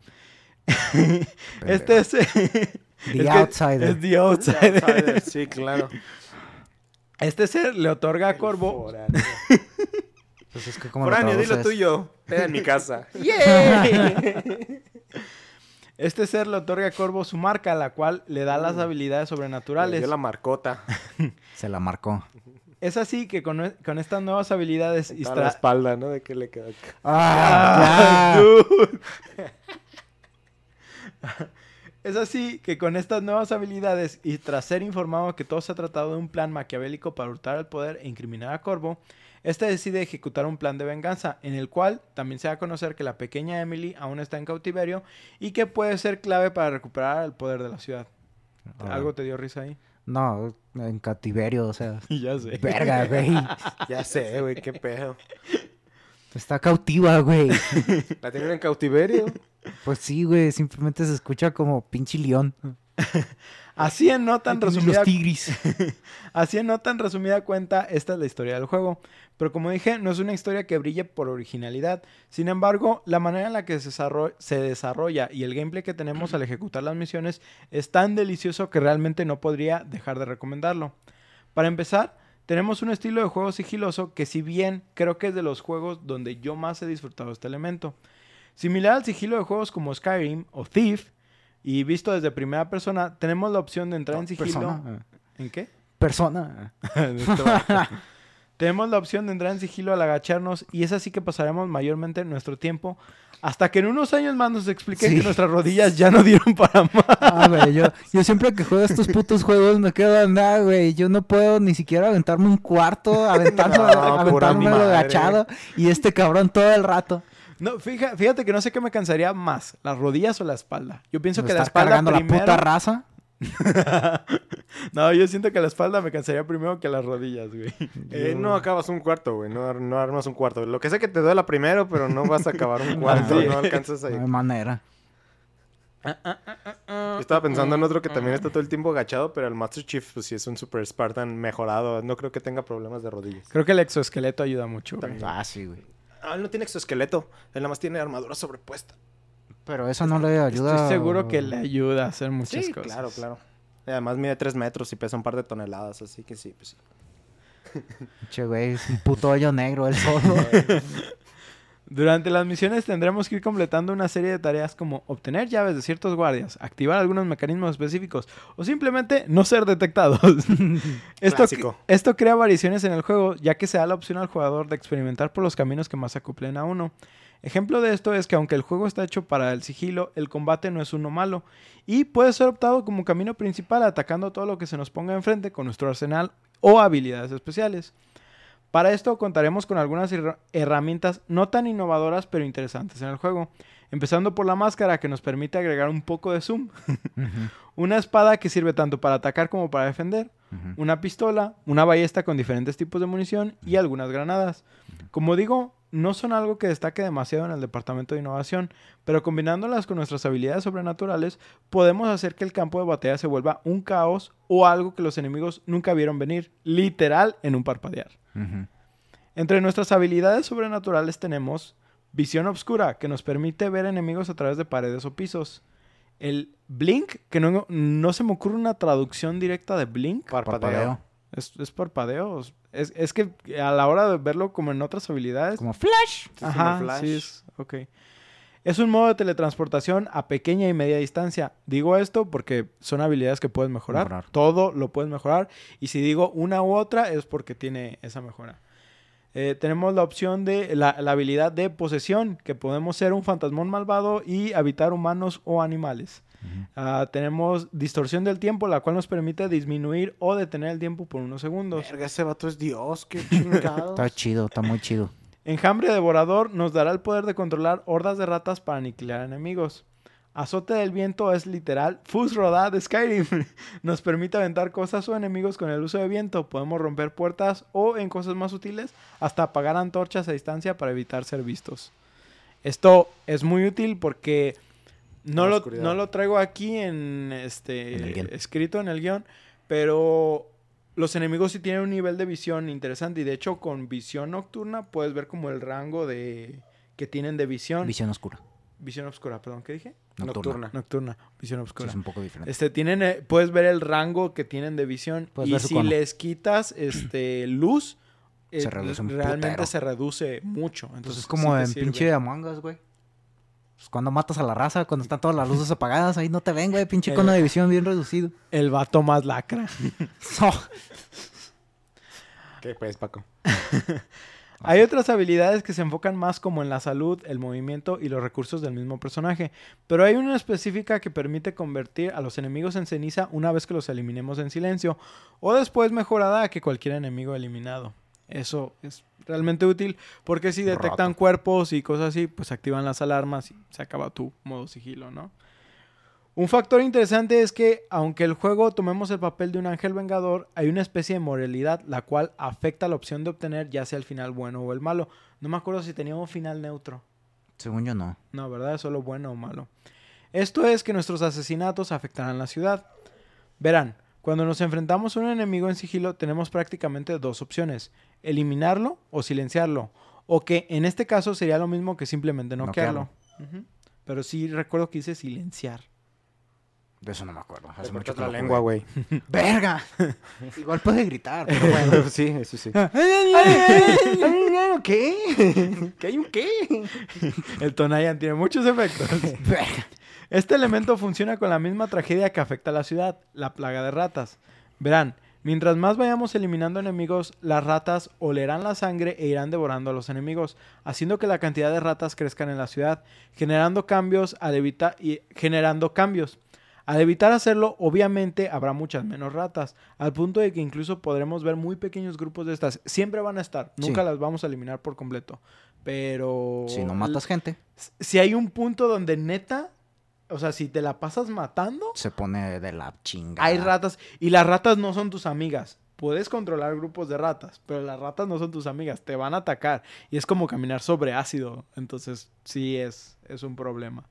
este es... The es Outsider. Es The Outsider. Outsider, Sí, claro. Este ser le otorga a Corvo. Pues es que como lo Foráneo, dilo tuyo. Pega en mi casa. Este ser le otorga a Corvo su marca, la cual le da las habilidades sobrenaturales. Yo la marcota. Se la marcó. Es así que con, con estas nuevas habilidades y A la espalda, ¿no? De que le queda. Ah, ¡Ah! dude. Es así que con estas nuevas habilidades y tras ser informado que todo se ha tratado de un plan maquiavélico para hurtar el poder e incriminar a Corvo, este decide ejecutar un plan de venganza, en el cual también se da a conocer que la pequeña Emily aún está en cautiverio y que puede ser clave para recuperar el poder de la ciudad. Ah. ¿Algo te dio risa ahí? No, en cautiverio, o sea. ya sé. Verga, güey. Ya sé, güey, qué pedo. Está cautiva, güey. ¿La tienen en cautiverio? Pues sí, güey. Simplemente se escucha como pinche león. Así en no tan resumida Los tigris. Así en no tan resumida cuenta, esta es la historia del juego. Pero como dije, no es una historia que brille por originalidad. Sin embargo, la manera en la que se desarro- se desarrolla y el gameplay que tenemos al ejecutar las misiones es tan delicioso que realmente no podría dejar de recomendarlo. Para empezar, tenemos un estilo de juego sigiloso que si bien creo que es de los juegos donde yo más he disfrutado este elemento. Similar al sigilo de juegos como Skyrim o Thief, y visto desde primera persona, tenemos la opción de entrar en sigilo... Persona. ¿En qué? Persona. Vato. Tenemos la opción de entrar en sigilo al agacharnos y es así que pasaremos mayormente nuestro tiempo hasta que en unos años más nos expliquen Sí. que nuestras rodillas ya no dieron para más. Ah, güey, yo, yo siempre que juego estos putos juegos me quedo nada, güey. Yo no puedo ni siquiera aventarme un cuarto, aventarme, No, aventarme agachado. Y este cabrón todo el rato. No, fíjate, fíjate que no sé qué me cansaría más, las rodillas o la espalda. Yo pienso que la espalda cargando primero... la puta raza. no, yo siento que la espalda me cansaría primero que las rodillas, güey. Eh, no acabas un cuarto, güey. No, ar- no armas un cuarto. Lo que sé que te duela primero, pero no vas a acabar un cuarto. No alcanzas ahí. No hay manera. Yo estaba pensando en otro que también está todo el tiempo agachado, pero el Master Chief, pues sí es un Super Spartan mejorado. No creo que tenga problemas de rodillas. Creo que el exoesqueleto ayuda mucho, güey. Ah, sí, güey. Ah, él no tiene exoesqueleto. Él nada más tiene armadura sobrepuesta. Pero eso no le ayuda. Estoy seguro que le ayuda a hacer muchas Sí, cosas. claro, claro. Y además mide 3 metros y pesa un par de toneladas, así que sí, pues sí. Che, güey, es un puto hoyo negro él solo. Durante las misiones tendremos que ir completando una serie de tareas como obtener llaves de ciertos guardias, activar algunos mecanismos específicos o simplemente no ser detectados. esto, crea variaciones en el juego ya que se da la opción al jugador de experimentar por los caminos que más se acoplen a uno. Ejemplo de esto es que aunque el juego está hecho para el sigilo, el combate no es uno malo y puede ser optado como camino principal atacando todo lo que se nos ponga enfrente con nuestro arsenal o habilidades especiales. Para esto contaremos con algunas herra- herramientas no tan innovadoras pero interesantes en el juego. Empezando por la máscara que nos permite agregar un poco de zoom. Una espada que sirve tanto para atacar como para defender. Una pistola, una ballesta con diferentes tipos de munición y algunas granadas. Como digo, no son algo que destaque demasiado en el departamento de innovación, pero combinándolas con nuestras habilidades sobrenaturales, podemos hacer que el campo de batalla se vuelva un caos o algo que los enemigos nunca vieron venir, literal en un parpadear. Entre nuestras habilidades sobrenaturales tenemos visión obscura, que nos permite ver enemigos a través de paredes o pisos. El blink, que no, no se me ocurre una traducción directa de blink. Parpadeo. Parpadeo. ¿Es, es parpadeo? Es, es que a la hora de verlo como en otras habilidades... Como flash. Sí, Ajá, flash. sí, es, ok. Es un modo de teletransportación a pequeña y media distancia. Digo esto porque son habilidades que puedes mejorar. Mejorar. Todo lo puedes mejorar. Y si digo una u otra es porque tiene esa mejora. Eh, tenemos la opción de la, la habilidad de posesión, que podemos ser un fantasmón malvado y habitar humanos o animales. Ah, tenemos distorsión del tiempo, la cual nos permite disminuir o detener el tiempo por unos segundos. Verga, ese vato es Dios, qué chingado. Está chido, está muy chido. Enjambre devorador nos dará el poder de controlar hordas de ratas para aniquilar enemigos. Azote del viento es literal Fus Rodad de Skyrim. Nos permite aventar cosas o enemigos con el uso de viento. Podemos romper puertas o, en cosas más útiles, hasta apagar antorchas a distancia para evitar ser vistos. Esto es muy útil porque no, lo, no lo traigo aquí en este En el guion. escrito en el guion, pero los enemigos sí tienen un nivel de visión interesante y de hecho con visión nocturna puedes ver como el rango de que tienen de visión. Visión oscura. Visión oscura, perdón, ¿qué dije? Nocturna. Nocturna. Nocturna, visión Sí, oscura. es un poco diferente. Este tienen eh, puedes ver el rango que tienen de visión Puedes y ver su si cono. les quitas este luz eh, Se realmente putero. se reduce mucho. Pues Entonces es como sí en pinche Among Us, güey. Pues cuando matas a la raza, cuando están todas las luces apagadas, ahí no te ven, güey. Pinche cono de visión bien reducido. el vato más lacra. ¿Qué pues, Paco? Hay otras habilidades que se enfocan más como en la salud, el movimiento y los recursos del mismo personaje, pero hay una específica que permite convertir a los enemigos en ceniza una vez que los eliminemos en silencio, o después mejorada a que cualquier enemigo eliminado. Eso es realmente útil porque si detectan cuerpos y cosas así, pues activan las alarmas y se acaba tu modo sigilo, ¿no? Un factor interesante es que, aunque el juego tomemos el papel de un ángel vengador, hay una especie de moralidad la cual afecta la opción de obtener ya sea el final bueno o el malo. No me acuerdo si tenía un final neutro. Según yo, no. No, ¿verdad? Es solo bueno o malo. Esto es que nuestros asesinatos afectarán la ciudad. Verán, cuando nos enfrentamos a un enemigo en sigilo tenemos prácticamente dos opciones. Eliminarlo o silenciarlo. O que en este caso sería lo mismo que simplemente noquearlo. Ujú. Pero sí recuerdo que hice silenciar. De eso no me acuerdo. Te Hace mucho la lengua, güey. ¡Verga! Igual puede gritar, pero bueno. sí, eso sí. ¿Qué? ¿Qué hay un qué? El Tonayan tiene muchos efectos. Verga. Este elemento funciona con la misma tragedia que afecta a la ciudad, la plaga de ratas. Verán, mientras más vayamos eliminando enemigos, las ratas olerán la sangre e irán devorando a los enemigos, haciendo que la cantidad de ratas crezcan en la ciudad, generando cambios al evitar y generando cambios. Al evitar hacerlo, obviamente habrá muchas menos ratas, al punto de que incluso podremos ver muy pequeños grupos de estas. Siempre van a estar, nunca Sí. las vamos a eliminar por completo. Pero Si no matas gente, si hay un punto donde neta, o sea, si te la pasas matando, se pone de la chingada. hay ratas y las ratas no son tus amigas. Puedes controlar grupos de ratas, pero las ratas no son tus amigas, te van a atacar y es como caminar sobre ácido, entonces sí es, es un problema.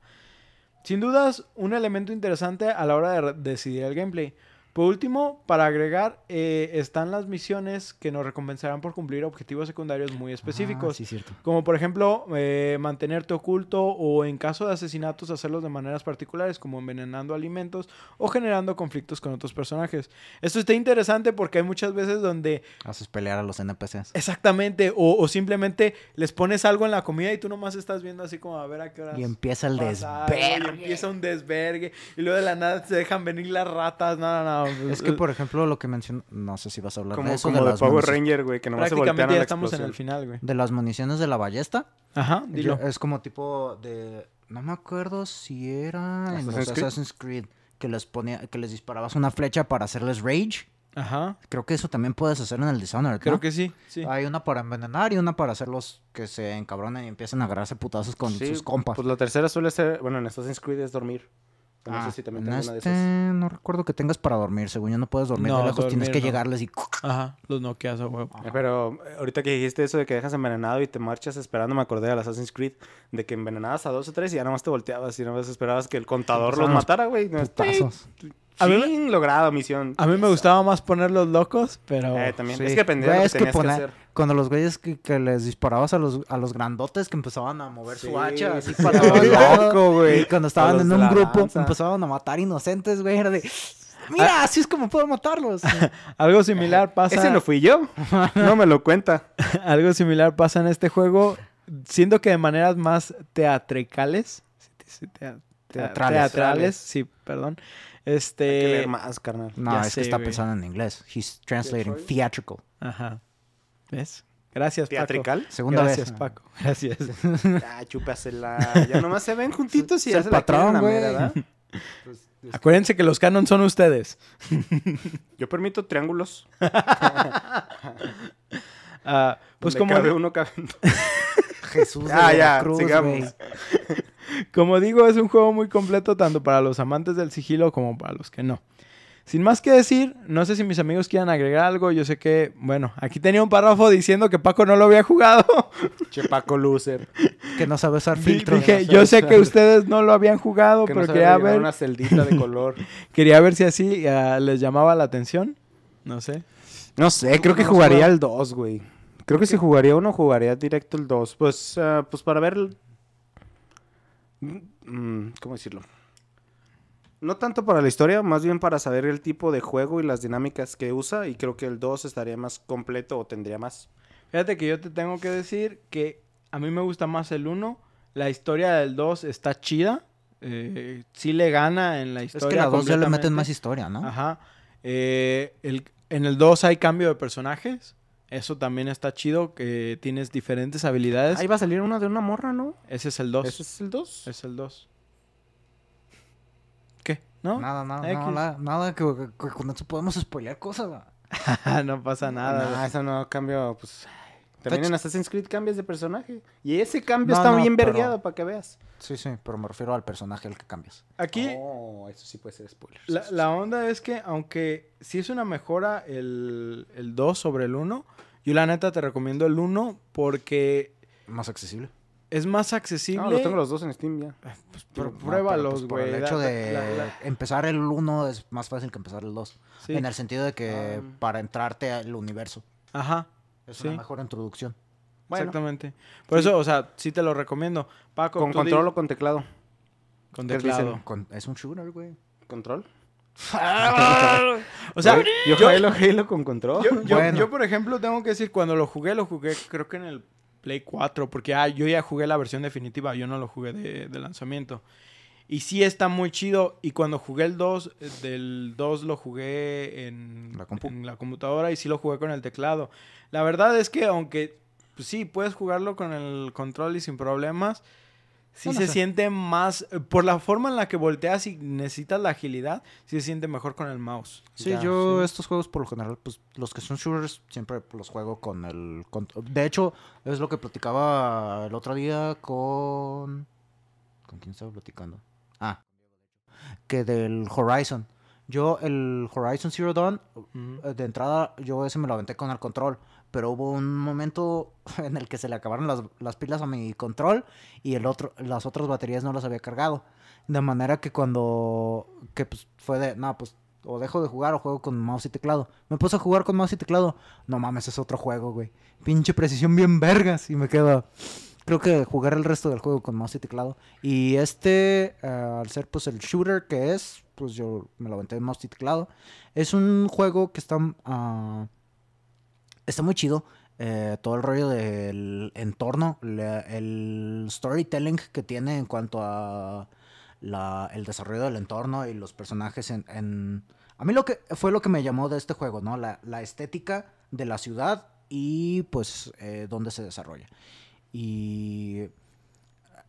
Sin dudas, un elemento interesante a la hora de decidir el gameplay. Por último, para agregar, eh, están las misiones que nos recompensarán por cumplir objetivos secundarios muy específicos. Ah, sí, cierto. Como por ejemplo, eh, mantenerte oculto o en caso de asesinatos hacerlos de maneras particulares como envenenando alimentos o generando conflictos con otros personajes. Esto está interesante porque hay muchas veces donde Haces pelear a los NPCs. exactamente o, o simplemente les pones algo en la comida y tú nomás estás viendo así como a ver a qué horas Y empieza el pasa algo, y empieza un desvergue y luego de la nada se dejan venir las ratas. No, no, no. Es que, por ejemplo, lo que mencionó, no sé si vas a hablar Como, de eso, como de de las, Power Ranger, güey, que nomás se voltean a prácticamente la ya estamos en el explosión. final, güey. de las municiones de la ballesta. Ajá, dilo. Es como tipo de... No me acuerdo si era en los ¿Assassin's Creed? Assassin's Creed que les ponía, que les disparabas una flecha para hacerles rage. Ajá. Creo que eso también puedes hacer en el Dishonored, Creo que sí, sí. Hay una para envenenar y una para hacerlos que se encabronen y empiecen a agarrarse putazos con Sí, sus compas. Pues la tercera suele ser, bueno, en Assassin's Creed es dormir. No Ah, sé si también en tengo una de esas. no recuerdo que tengas para dormir. Según yo no puedes dormir No, de lejos, tienes que no. llegarles y... Ajá, los noqueas a huevo. Eh, Pero eh, ahorita que dijiste eso de que dejas envenenado y te marchas esperando, me acordé del Assassin's Creed, de que envenenabas a dos o tres y ya nomás te volteabas y nomás esperabas que el contador los matara, güey. No, Putazos. A mí logrado, misión. A mí me gustaba más ponerlos locos, pero... Eh, también. Sí. Es que dependía de lo que es que tenías que, poner- hacer. Cuando los güeyes que, que les disparabas a los, a los grandotes que empezaban a mover Sí, su hacha así sí, para loco, güey. Y cuando estaban los en un grupo empezaban a matar inocentes, güey. Era de... Mira, así es como puedo matarlos. Algo similar pasa... Ese no fui yo. No me lo cuenta. Algo similar pasa en este juego, siendo que de maneras más teatricales. Teatrales. teatrales, sí, perdón. Hay que Este... leer más, carnal. No, Ya es que sé, está güey. pensando en inglés. He's translating theatrical. Ajá. ¿Ves? Gracias, Paco. ¿Teatrical? Segunda Gracias, vez. Paco. Gracias. Ah, chúpasela. Ya nomás se ven juntitos y Es ya se la patrón, güey. ¿verdad? Acuérdense que los canon son ustedes. Yo permito triángulos. Ah, pues Pues como... cabe uno cabe. Jesús de Ah, ya, Veracruz, sigamos. Como digo, es un juego muy completo tanto para los amantes del sigilo como para los que no. Sin más que decir, no sé si mis amigos quieran agregar algo. Yo sé que, bueno, aquí tenía un párrafo diciendo que Paco no lo había jugado. Che Paco loser. Que no sabe usar filtros. Dije, yo sé que ustedes no lo habían jugado, Que pero no sabe quería ver, una celdita de color. quería ver si así ah, les llamaba la atención. No sé. No sé, creo que jugaría el 2, güey. Creo que si jugaría uno, jugaría directo el 2. Pues, ah, pues para ver... Mm, ¿Cómo decirlo? No tanto para la historia, más bien para saber el tipo de juego y las dinámicas que usa. Y creo que el 2 estaría más completo o tendría más. Fíjate que yo te tengo que decir que a mí me gusta más el 1. La historia del 2 está chida. Eh, sí le gana en la Es historia. que la dos ya le meten más historia, ¿no? Ajá. Eh, el- en el 2 hay cambio de personajes. Eso también está chido, que tienes diferentes habilidades. Ahí va a salir una de una morra, ¿no? Ese es el 2. ¿Ese es el 2? Es el 2. ¿Qué? ¿No? Nada, nada, X. nada, nada, que, que- que con eso podemos spoilear cosas. no pasa nada. No, güey. eso no cambio, pues... También en Assassin's Creed cambias de personaje. Y ese cambio No, está no, bien pero- vergueado para que veas. Sí, sí, pero me refiero al personaje al que cambias. Aquí Oh, eso sí puede ser spoiler. la, la onda es que, aunque sí es una mejora el, el 2 sobre el 1, yo la neta te recomiendo el 1 porque Más accesible. es más accesible. No, los tengo los dos en Steam ya. Pues, pero No, pruébalos, pero, pues, por güey. el hecho de la- la- empezar el 1 es más fácil que empezar el 2. sí. En el sentido de que Ah. para entrarte al universo Ajá. Es Sí. una mejor introducción. Bueno. Exactamente. Por eso, o sea, sí te lo recomiendo. Paco, ¿Con control o con teclado? con ¿qué teclado. Con- es un shooter, güey. ¿Control? o sea, yo, yo- Halo, Halo con control. Yo, yo- Bueno. yo, por ejemplo, tengo que decir, cuando lo jugué, lo jugué creo que en el Play 4, porque ah, yo ya jugué la versión definitiva, yo no lo jugué de, de lanzamiento. Y sí está muy chido, y cuando jugué el 2, eh, del 2 lo jugué en La compu. en la computadora y sí lo jugué con el teclado. La verdad es que aunque, pues sí, puedes jugarlo con el control y sin problemas, sí se siente más, eh, por la forma en la que volteas y necesitas la agilidad, sí se siente mejor con el mouse. Sí, Ya, yo sí. estos juegos por lo general, pues los que son shooters siempre los juego con el... con- de hecho, es lo que platicaba el otro día con... ¿Con quién estaba platicando? Que del Horizon. Yo el Horizon Zero Dawn, eh, de entrada, yo ese me lo aventé con el control. Pero hubo un momento en el que se le acabaron las, las pilas a mi control y el otro, las otras baterías no las había cargado. De manera que cuando que pues fue de, no, pues o dejo de jugar o juego con mouse y teclado. Me puse a jugar con mouse y teclado. No mames, es otro juego, güey. Pinche precisión bien vergas. Y me quedo. Creo que jugar el resto del juego con mouse y teclado. Y este, eh, al ser pues el shooter que es, pues yo me lo aventé en mouse y teclado. Es un juego que está. ah, está muy chido. eh, todo el rollo del entorno, el storytelling que tiene en cuanto a la- el desarrollo del entorno y los personajes en, en- A mí lo que fue lo que me llamó de este juego, ¿no? La, la estética de la ciudad y pues eh, dónde se desarrolla. Y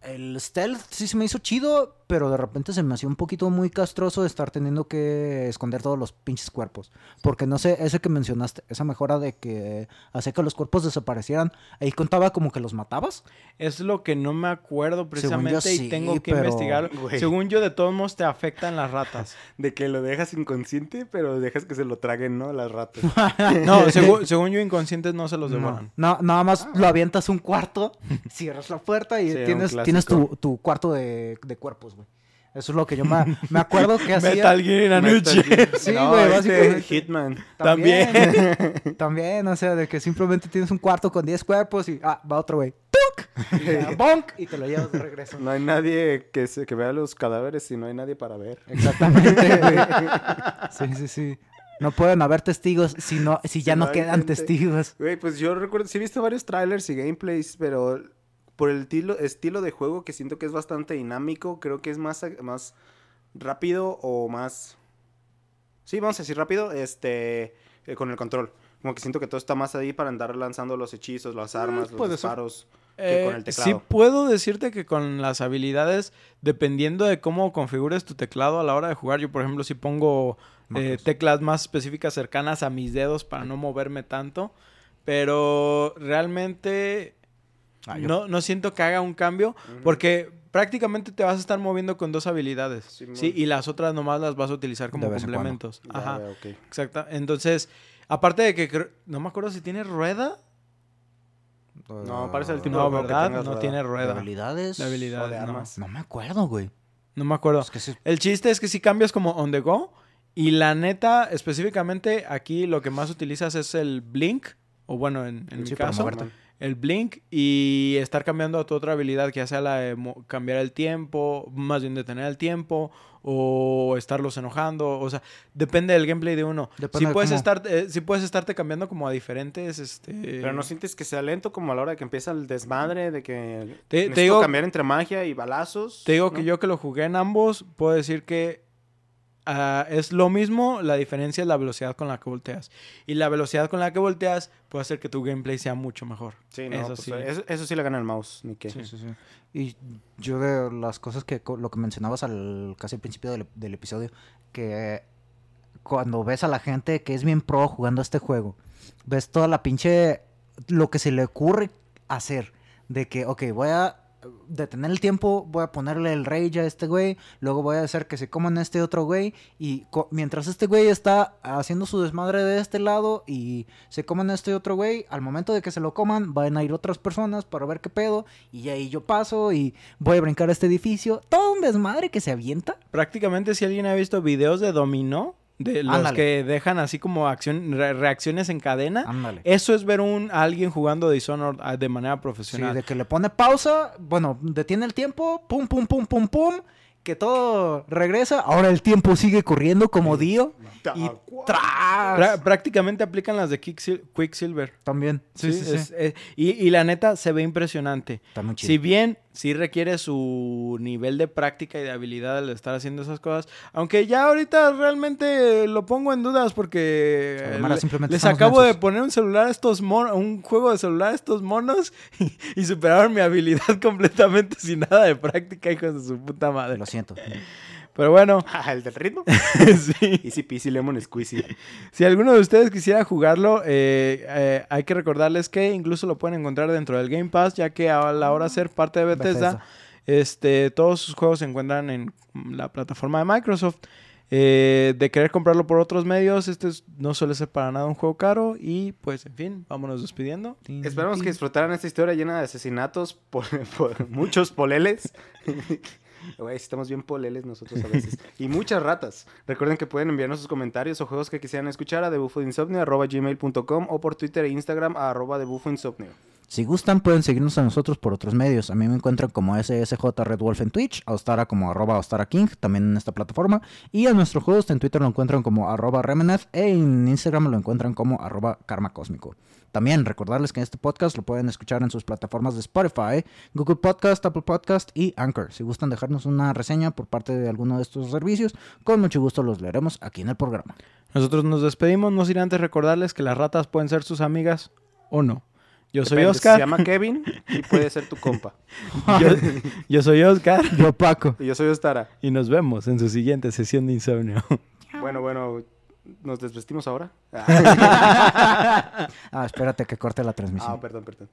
el stealth sí se me hizo chido, pero de repente se me hacía un poquito muy castroso de estar teniendo que esconder todos los pinches cuerpos. Porque no sé, ese que mencionaste, esa mejora de que hacía que los cuerpos desaparecieran, ahí contaba como que los matabas. Es lo que no me acuerdo precisamente sí, y tengo que pero- investigar. Güey. Según yo, de todos modos te afectan las ratas. De que lo dejas inconsciente, pero dejas que se lo traguen, ¿no? Las ratas. No, según, según yo, inconscientes no se los No, devoran. no, nada más lo avientas un cuarto, cierras la puerta y Sí, tienes. Tienes tu, tu cuarto de, de cuerpos, güey. Eso es lo que yo me, me acuerdo que hacía. Metal Gear anoche. Sí, No, güey, este básicamente. Hitman. También. También, o sea, de que simplemente tienes un cuarto con 10 cuerpos y, ah, va otro güey. ¡Tuc! Y, ¡Bonk! Y te lo llevas de regreso. No hay nadie que, se, que vea los cadáveres y no hay nadie para ver. Exactamente, güey. Sí, sí, sí. No pueden haber testigos si, no, si ya Si no no quedan gente. testigos. Güey, pues yo recuerdo, sí he visto varios trailers y gameplays, pero por el estilo, estilo de juego que siento que es bastante dinámico, creo que es más, más rápido o más... Sí, vamos a decir rápido, este, eh, con el control. Como que siento que todo está más ahí para andar lanzando los hechizos, las armas, los disparos. que con el Eh, teclado. sí puedo decirte que con las habilidades, dependiendo de cómo configures tu teclado a la hora de jugar, yo por ejemplo si pongo eh, teclas más específicas cercanas a mis dedos para no moverme tanto, pero realmente Ah, yo- no, no siento que haga un cambio porque prácticamente te vas a estar moviendo con dos habilidades. Sí, y las otras nomás las vas a utilizar como complementos. Ya Ajá. Exacto. Entonces, aparte de que creo- no me acuerdo si tiene rueda. No, parece el tipo No, de que ¿verdad? No rueda. tiene ¿De rueda. habilidades? De habilidades. O de no. armas. No me acuerdo, güey. No me acuerdo. Es que sí- El chiste es que si cambias como on the go. Y la neta, específicamente aquí lo que más utilizas es el blink. O bueno, en, en mi caso, moverte. El blink. Y estar cambiando a tu otra habilidad, que ya sea la de cambiar el tiempo, más bien detener el tiempo. O estarlos enojando. O sea, depende del gameplay de uno. Depende Si de puedes, cómo- estar, eh, sí puedes estarte cambiando como a diferentes. Este... Pero no sientes que sea lento como a la hora de que empieza el desmadre, de que Te- te digo- cambiar entre magia y balazos. Te digo ¿no? que yo que lo jugué en ambos, puedo decir que ah, es lo mismo, la diferencia es la velocidad con la que volteas. Y la velocidad con la que volteas puede hacer que tu gameplay sea mucho mejor. Sí, no, Eso pues, sí. Eso, eso sí le gana el mouse, ni qué. Sí, sí, sí. Y yo de las cosas que, lo que mencionabas al casi al principio del, del episodio, que cuando ves a la gente que es bien pro jugando este juego, ves toda la pinche, lo que se le ocurre hacer, de que, ok, voy a detener el tiempo, voy a ponerle el rage a este güey, luego voy a hacer que se coman este otro güey, y mientras este güey está haciendo su desmadre de este lado y se coman este otro güey, al momento de que se lo coman, van a ir otras personas para ver qué pedo, y ahí yo paso y voy a brincar a este edificio, todo un desmadre que se avienta. Prácticamente si alguien ha visto videos de dominó, de los Ándale. que dejan así como acción, re- reacciones en cadena, Ándale. eso es ver un, a alguien jugando Dishonored ah, de manera Sí, profesional. de que le pone pausa, bueno, detiene el tiempo, pum, pum, pum, pum, pum, que todo regresa, ahora el tiempo sigue corriendo como Dio, y tras. Prá- prácticamente aplican las de Quicksil- Quicksilver. También, sí, sí, sí. es- es- y, y la neta se ve impresionante. Está muy chido. Si bien sí requiere su nivel de práctica y de habilidad al estar haciendo esas cosas, aunque ya ahorita realmente lo pongo en dudas porque le- simplemente les acabo de poner un celular a estos monos, un juego de celular a estos monos y, y superaron mi habilidad completamente sin nada de práctica, hijos de su puta madre. Lo siento. Pero bueno, el del ritmo. sí. Easy peasy lemon squeezy. Si alguno de ustedes quisiera jugarlo, eh, eh, hay que recordarles que incluso lo pueden encontrar dentro del Game Pass, ya que a la hora de ser parte de Bethesda, Bethesda. este, todos sus juegos se encuentran en la plataforma de Microsoft. Eh, de querer comprarlo por otros medios, este es- no suele ser para nada un juego caro. Y pues, en fin, vámonos despidiendo. Esperamos que disfrutaran esta historia llena de asesinatos por, por muchos poleles. Güey, estamos bien poleles nosotros a veces. Y muchas ratas. Recuerden que pueden enviarnos sus comentarios o juegos que quisieran escuchar a debufoinsomnio.gmail.com o por Twitter e Instagram a arroba debufoinsomnio. Si gustan, pueden seguirnos a nosotros por otros medios. A mí me encuentran como SSJ Red Wolf en Twitch, a Ostara como arroba Ostara King, también en esta plataforma. Y a nuestro host en Twitter lo encuentran como arroba Remenef e en Instagram lo encuentran como arroba Karma Cósmico. También recordarles que este podcast lo pueden escuchar en sus plataformas de Spotify, Google Podcast, Apple Podcast y Anchor. Si gustan dejarnos una reseña por parte de alguno de estos servicios, con mucho gusto los leeremos aquí en el programa. Nosotros nos despedimos, no sin antes recordarles que las ratas pueden ser sus amigas o no. Yo soy Depende, Oscar. Se llama Kevin y puede ser tu compa. Yo, yo soy Oscar. Yo, Paco. Y yo soy Ostara. Y nos vemos en su siguiente sesión de insomnio. Bueno, bueno, ¿nos desvestimos ahora? Ah, espérate que corte la transmisión. Ah, perdón, perdón.